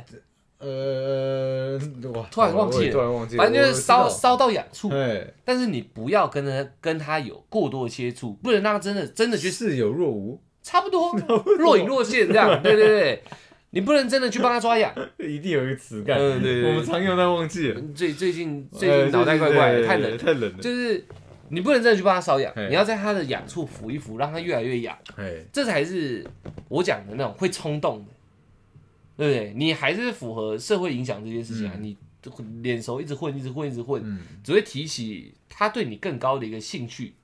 呃，我，突然忘记了突然忘记了，反正就是我烧烧到痒处。哎，但是你不要跟他跟他有过多的接触，不能让他真的真的去似有若无，差不多。若隐若现这样，对对对，你不能真的去帮他抓痒。一定有一个词干，嗯对对对。我们常用但忘记。了，最最近最呃近脑袋怪怪的，太冷。了，太冷了，就是你不能真的去帮他瘙痒，你要在他的痒处抚一抚，让他越来越痒，哎，这才是我讲的那种会冲动的，对不对？你还是符合社会影响这件事情啊，你脸熟一直混，一直混，一直混，嗯，只会提起他对你更高的一个兴趣，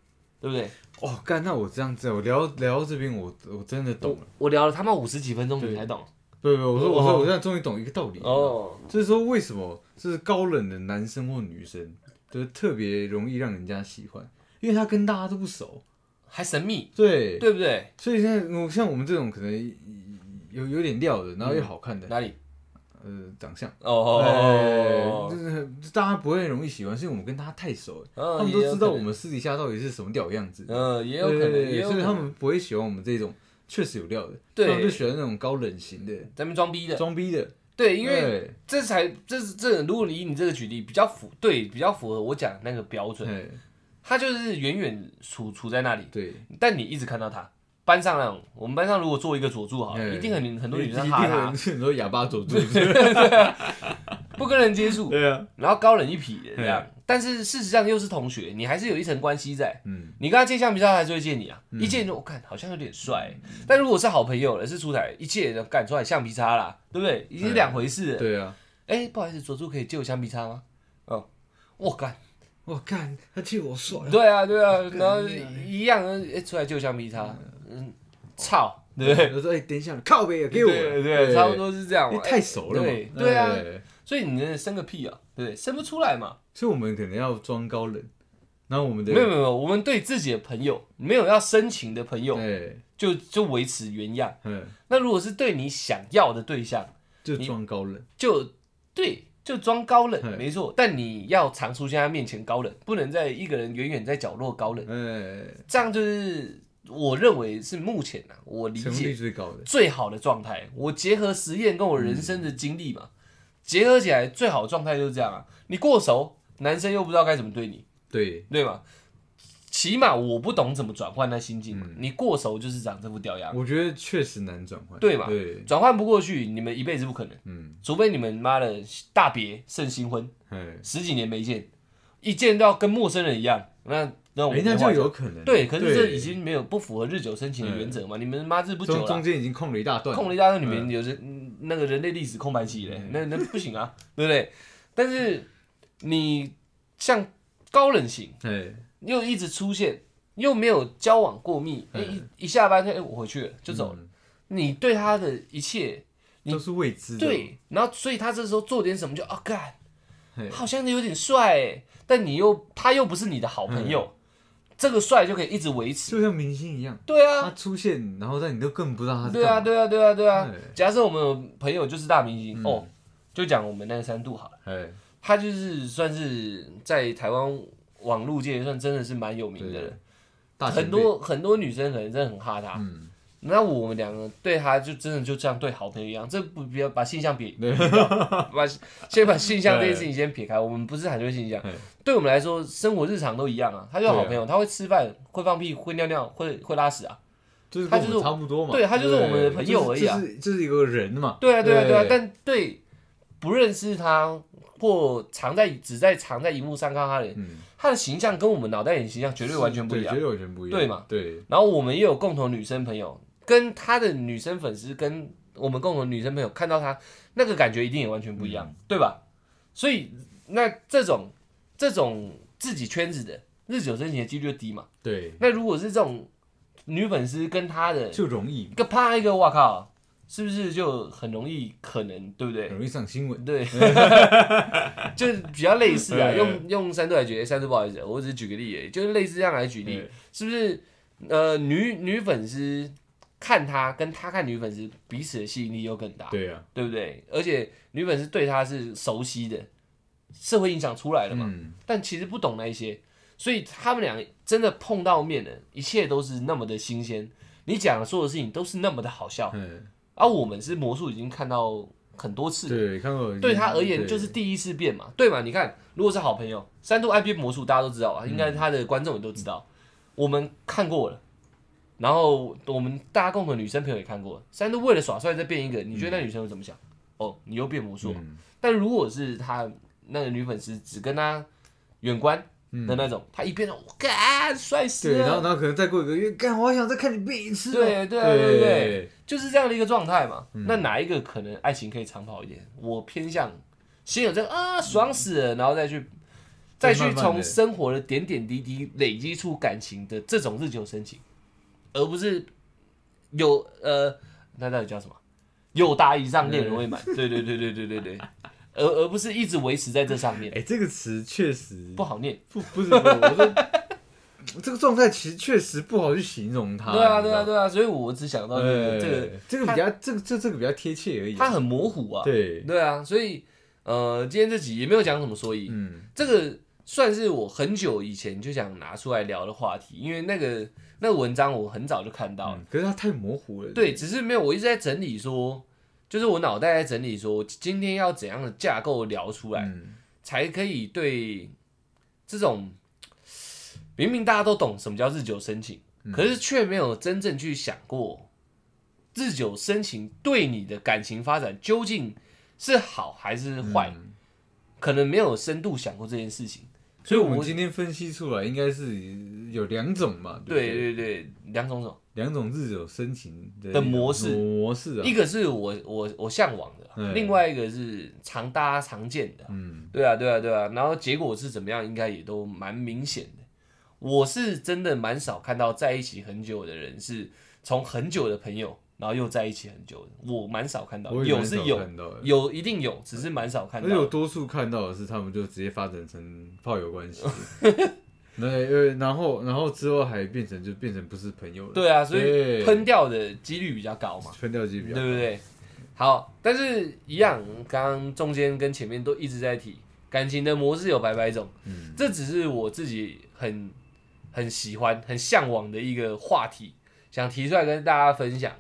对不对？哦，干，那我这样子，我聊聊到这边，我我真的懂了。我聊了他妈五十几分钟，你才懂不对，我说我哦说我现在终于懂一个道理，哦。就是说为什么就是高冷的男生或女生，就是特别容易让人家喜欢，因为他跟大家都不熟，还神秘，对，对不对？所以现在我像我们这种可能有有点料的，然后又好看的，哪里？呃，长相。哦哦，就是大家不会容易喜欢，是因为我们跟他太熟了，嗯他们都知道我们私底下到底是什么屌样子，嗯，也有可能，也有可能，所以他们不会喜欢我们这种确实有料的，对。他们就喜欢那种高冷型的、咱们装逼的，装逼的，对，因为这才这是这，如果你以你这个举例比较符，对，比较符合我讲的那个标准，哎他就是远远处处在那里，对，但你一直看到他。班上那种，我们班上如果做一个佐助好了，哎一定很很多女生哈他很，你说哑巴佐助，不跟人接触，对啊，然后高冷一匹的这样，但是事实上又是同学，你还是有一层关系在。嗯，你跟他借橡皮擦，他还是会借你啊。一借就我看好像有点帅，但如果是好朋友了，是出台一借就干出来橡皮擦啦，对不对？已经是两回事了。对。啊，哎，不好意思，佐助可以借我橡皮擦吗？哦，我干，我干他借我帅，对啊对啊，然后一样，哎，出来借我橡皮擦，嗯，操，对。不对？我说哎，等一下，靠背给我，对对，差不多是这样你。太熟了嘛，对对。啊。哎所以你能生个屁啊，对不对？生不出来嘛。所以我们可能要装高冷，然后我们的没有没有我们对自己的朋友没有要深情的朋友，哎，就就维持原样。嗯，那如果是对你想要的对象，就装高冷，就对，就装高冷，嗯。没错。但你要常出现在面前高冷，不能在一个人远远在角落高冷，嗯，这样就是我认为是目前啊，我理解最高的，最好的状态。我结合实验跟我人生的经历嘛，结合起来最好的状态就是这样啊。你过熟，男生又不知道该怎么对你，对，对吗？起码我不懂怎么转换那心境嗯嘛。你过熟就是长这副屌样，我觉得确实难转换，对嘛对，转换不过去，你们一辈子不可能。嗯，除非你们妈的大别胜新婚，哎，十几年没见，一见到跟陌生人一样，那那我哎，那就有可能，对，可是这已经没有不符合日久生情的原则嘛？你们妈日不久中中，间已经空了一大段，空了一大段，你们有人嗯那个人类历史空白期嘞，那那不行啊，对不对？但是你像高冷型对，又一直出现，又没有交往过密，一一下班哎我回去了就走了，嗯，你对他的一切你都是未知的，对，然后所以他这时候做点什么就啊干。嘿，好像有点帅哎，但你又他又不是你的好朋友，嗯这个帅就可以一直维持。就像明星一样，对啊。他啊，出现，然后但你都根本不知道他是对啊，对啊，对啊，对啊。对。假设我们有朋友就是大明星、嗯。哦，就讲我们那个三度好了，哎，他就是算是在台湾网络界算真的是蛮有名的人，很多很多女生可能真的很哈他。嗯，那我们两个对他就真的就像对好朋友一样，这不不要把性向撇把先把性向这件事情先撇开，我们不是喊对性向对，对我们来说，生活日常都一样啊。他就是好朋友，他会吃饭，会放屁，会尿尿，会会拉屎啊。就是他就是差不多嘛，对他就是我们的朋友而已啊就是就是一个人嘛，对啊，对啊，对啊。但对不认识他或藏在只在藏在荧幕上看他的他的形象跟我们脑袋里的形象绝对完全不一样绝。对完全不一样，对嘛？对，然后我们也有共同女生朋友，跟他的女生粉丝跟我们共同女生朋友看到他那个感觉一定也完全不一样，嗯对吧？所以那这种这种自己圈子的日久生情的几率就低嘛。对，那如果是这种女粉丝跟他的就容易一个啪一个，哇靠，是不是就很容易可能对不对？很容易上新闻，对，就是比较类似啊，用用三度来举例，三度不好意思，我只是举个例而已，就是类似这样来举例，是不是？呃，女女粉丝看他跟他看女粉丝彼此的吸引力又更大，对啊，对不对？而且女粉丝对他是熟悉的，社会影响出来了嘛，嗯，但其实不懂那一些，所以他们俩真的碰到面了，一切都是那么的新鲜，你讲的所有事情都是那么的好笑，嗯，而、我们是魔术已经看到很多次。对，看过，对他而言就是第一次变嘛，对嘛？你看，如果是好朋友，三度爱变魔术，大家都知道啊，应该他的观众也都知道，我们看过了，然后我们大家共同的女生朋友也看过了，三度为了耍帅再变一个，你觉得那女生会怎么想？哦，你又变魔术，嗯。但如果是他那个女粉丝只跟他远观嗯的那种，他一变了，我干帅死对，然后了，然后可能再过一个月，干，我好想再看你变一次哦，对对啊对对对，就是这样的一个状态嘛。嗯。那哪一个可能爱情可以长跑一点？我偏向先有这个啊爽死了，然后再去再去从生活的点点滴滴累积出感情的这种日久生情，而不是有呃那到底叫什么？有达以上恋人未满，对对对对对对对，而而不是一直维持在这上面，哎，这个词确实不好念。不不是，我说 这个状态其实确实不好去形容它，对啊对啊对啊，所以我只想到这个哎这个这个比较这个这这个比较贴切而已，它很模糊啊。对，对啊，所以呃，今天这集也没有讲什么所以，嗯。这个算是我很久以前就想拿出来聊的话题，因为那个那个文章我很早就看到了，嗯可是它太模糊了，对，只是没有我一直在整理说，就是我脑袋在整理说，今天要怎样的架构聊出来，嗯。才可以对这种明明大家都懂什么叫日久生情，嗯。可是却没有真正去想过日久生情对你的感情发展究竟是好还是坏。嗯。可能没有深度想过这件事情，所以我我们今天分析出来，应该是有两种嘛，对对？对？两种种，两种日久生情的的模式。模式啊。一，个是我我我向往的，嗯。另外一个是常大家常见的，嗯，对啊对啊对啊，然后结果是怎么样，应该也都蛮明显的。我是真的蛮少看到在一起很久的人是从很久的朋友，然后又在一起很久的，我蛮少看到，我也蛮少有是有，看到的，有一定有，只是蛮少看而且我到。多数看到的是他们就直接发展成炮友关系，那呃，然后然后之后还变成就变成不是朋友了，对啊，所以对喷掉的几率比较高嘛。分掉机比较对不对？好，但是一样，刚刚中间跟前面都一直在提感情的模式有百百种，嗯这只是我自己很很喜欢、很向往的一个话题，想提出来跟大家分享。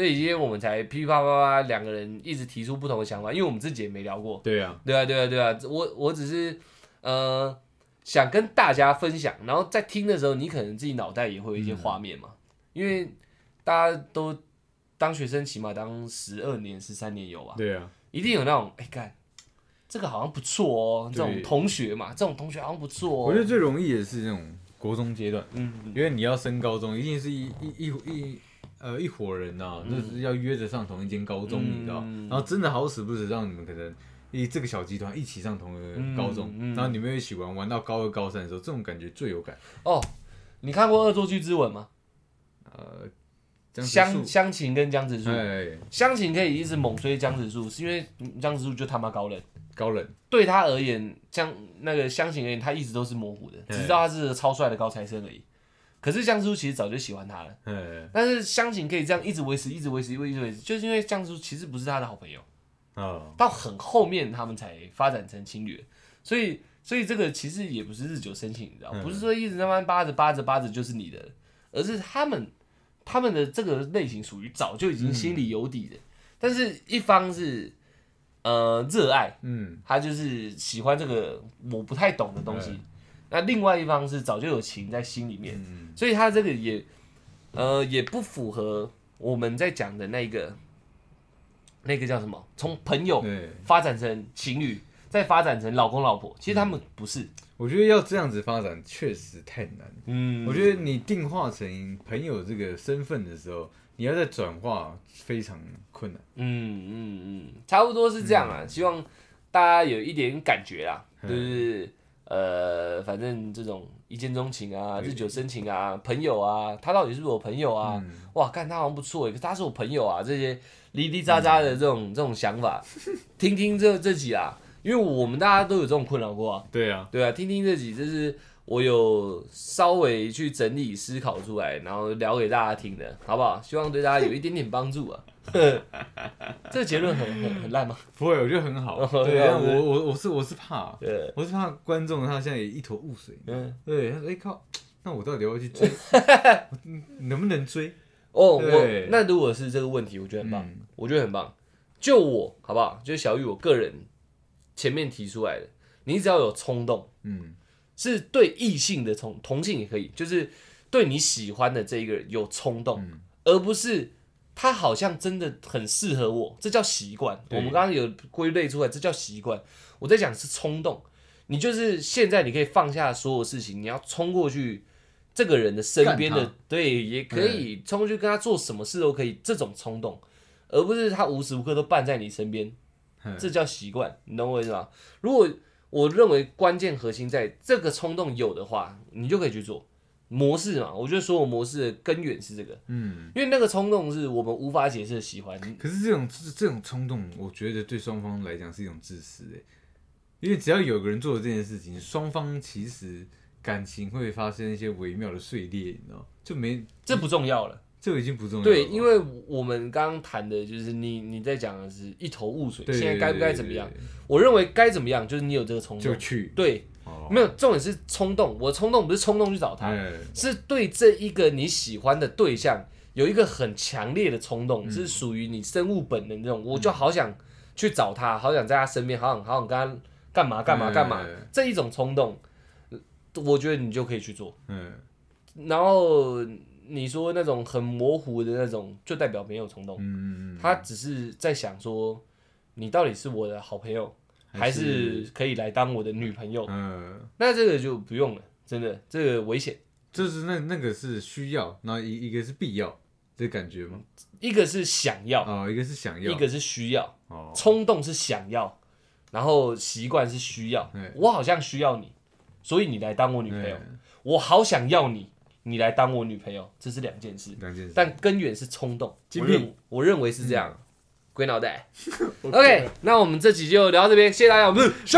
所以今天我们才噼噼啪啪啪两个人一直提出不同的想法，因为我们自己也没聊过。对啊，对啊，对啊，对啊，我我只是呃想跟大家分享，然后在听的时候，你可能自己脑袋也会有一些画面嘛，因为大家都当学生，起码当十二年、十三年有吧，对啊，一定有那种哎干、这个好像不错哦，这种同学嘛，这种同学好像不错哦。我觉得最容易的是那种国中阶段，嗯，因为你要升高中，一定是一一一一呃一伙人呐、就是要约着上同一间高中，嗯你知道？然后真的好死不死让你们可能一这个小集团一起上同一个高中，嗯嗯然后你们一起玩，玩到高二高三的时候，这种感觉最有感。哦，你看过《恶作剧之吻》吗？呃，湘湘琴跟江直树，哎，湘琴可以一直猛追江直树，是因为江直树就他妈高冷。高冷，对他而言，江那个湘琴而言，他一直都是模糊的，对只知道他是超帅的高材生而已。可是江叔其实早就喜欢他了，哎，但是湘琴可以这样一直维持、一直维持、一直维持，就是因为江叔其实不是他的好朋友，啊，到很后面他们才发展成情侣，所以所以这个其实也不是日久生情，你知道，嗯。不是说一直慢慢扒着扒着扒着就是你的，而是他们他们的这个类型属于早就已经心里有底的，但是一方是呃热爱。嗯，他就是喜欢这个我不太懂的东西。那另外一方是早就有情在心里面，嗯所以他这个也呃也不符合我们在讲的那个那个叫什么？从朋友，发展成情侣，再发展成老公老婆，其实他们不是。我觉得要这样子发展确实太难。嗯我觉得你定化成朋友这个身份的时候，你要再转化非常困难。嗯嗯嗯，差不多是这样啊。希望大家有一点感觉啦，就是呃，反正这种一见钟情啊、日久生情啊、朋友啊，他到底是不是我朋友啊？哇，看他好像不错耶，可是他是我朋友啊，这些哩哩喳喳的这种、这种想法，听听这这集啊，因为我们大家都有这种困扰过啊，对啊，对啊，听听这集，这是我有稍微去整理思考出来，然后聊给大家听的，好不好？希望对大家有一点点帮助啊。这个结论很很很烂吗？不会，我觉得很好。哦对，这样子但我我我是我是怕，对，我是怕观众他现在也一头雾水。嗯，对，他说：“哎、靠，那我到底要去追？能不能追哦，我那如果是这个问题，我觉得很棒，嗯我觉得很棒。就我好不好？就小玉我个人前面提出来的，你只要有冲动，？”嗯，是对异性的冲，同性也可以，就是对你喜欢的这一个人有冲动，嗯而不是他好像真的很适合我，这叫习惯。我们刚刚有归类出来，这叫习惯。我在讲是冲动，你就是现在你可以放下所有事情，你要冲过去这个人的身边的，对，也可以冲过去跟他做什么事都可以，这种冲动，而不是他无时无刻都伴在你身边，嗯这叫习惯，你懂我意思吗？如果我认为关键核心在这个冲动有的话，你就可以去做模式嘛。我觉得所有模式的根源是这个，嗯。因为那个冲动是我们无法解释的喜欢。可是这种这这种冲动，我觉得对双方来讲是一种自私哎，因为只要有个人做了这件事情，双方其实感情会发生一些微妙的碎裂，你知道，就没这不重要了，这个已经不重要了。对，因为我们刚刚谈的就是你你在讲的是一头雾水，对现在该不该怎么样？？我认为该怎么样，就是你有这个冲动，对就去，对，哦没有重点是冲动。我冲动不是冲动去找他，哎，是对这一个你喜欢的对象有一个很强烈的冲动，嗯是属于你生物本能这种，我就好想去找他，好想在他身边，好想好想跟他干嘛干嘛干嘛哎这一种冲动，呃我觉得你就可以去做。嗯，然后你说那种很模糊的那种，就代表没有冲动，嗯嗯他只是在想说，你到底是我的好朋友，还是可以来当我的女朋友？嗯，那这个就不用了，真的，这个危险。就是那那个是需要，然后一一个是必要的感觉吗？一个是想要，哦，一个是想要，一个是需要，哦，冲动是想要，然后习惯是需要。我好像需要你，所以你来当我女朋友。嗯我好想要你，你来当我女朋友，这是两件事。两件事。但根源是冲动，精品我认为是这样。龟脑袋。OK，那我们这集就聊到这边，谢谢大家，我们是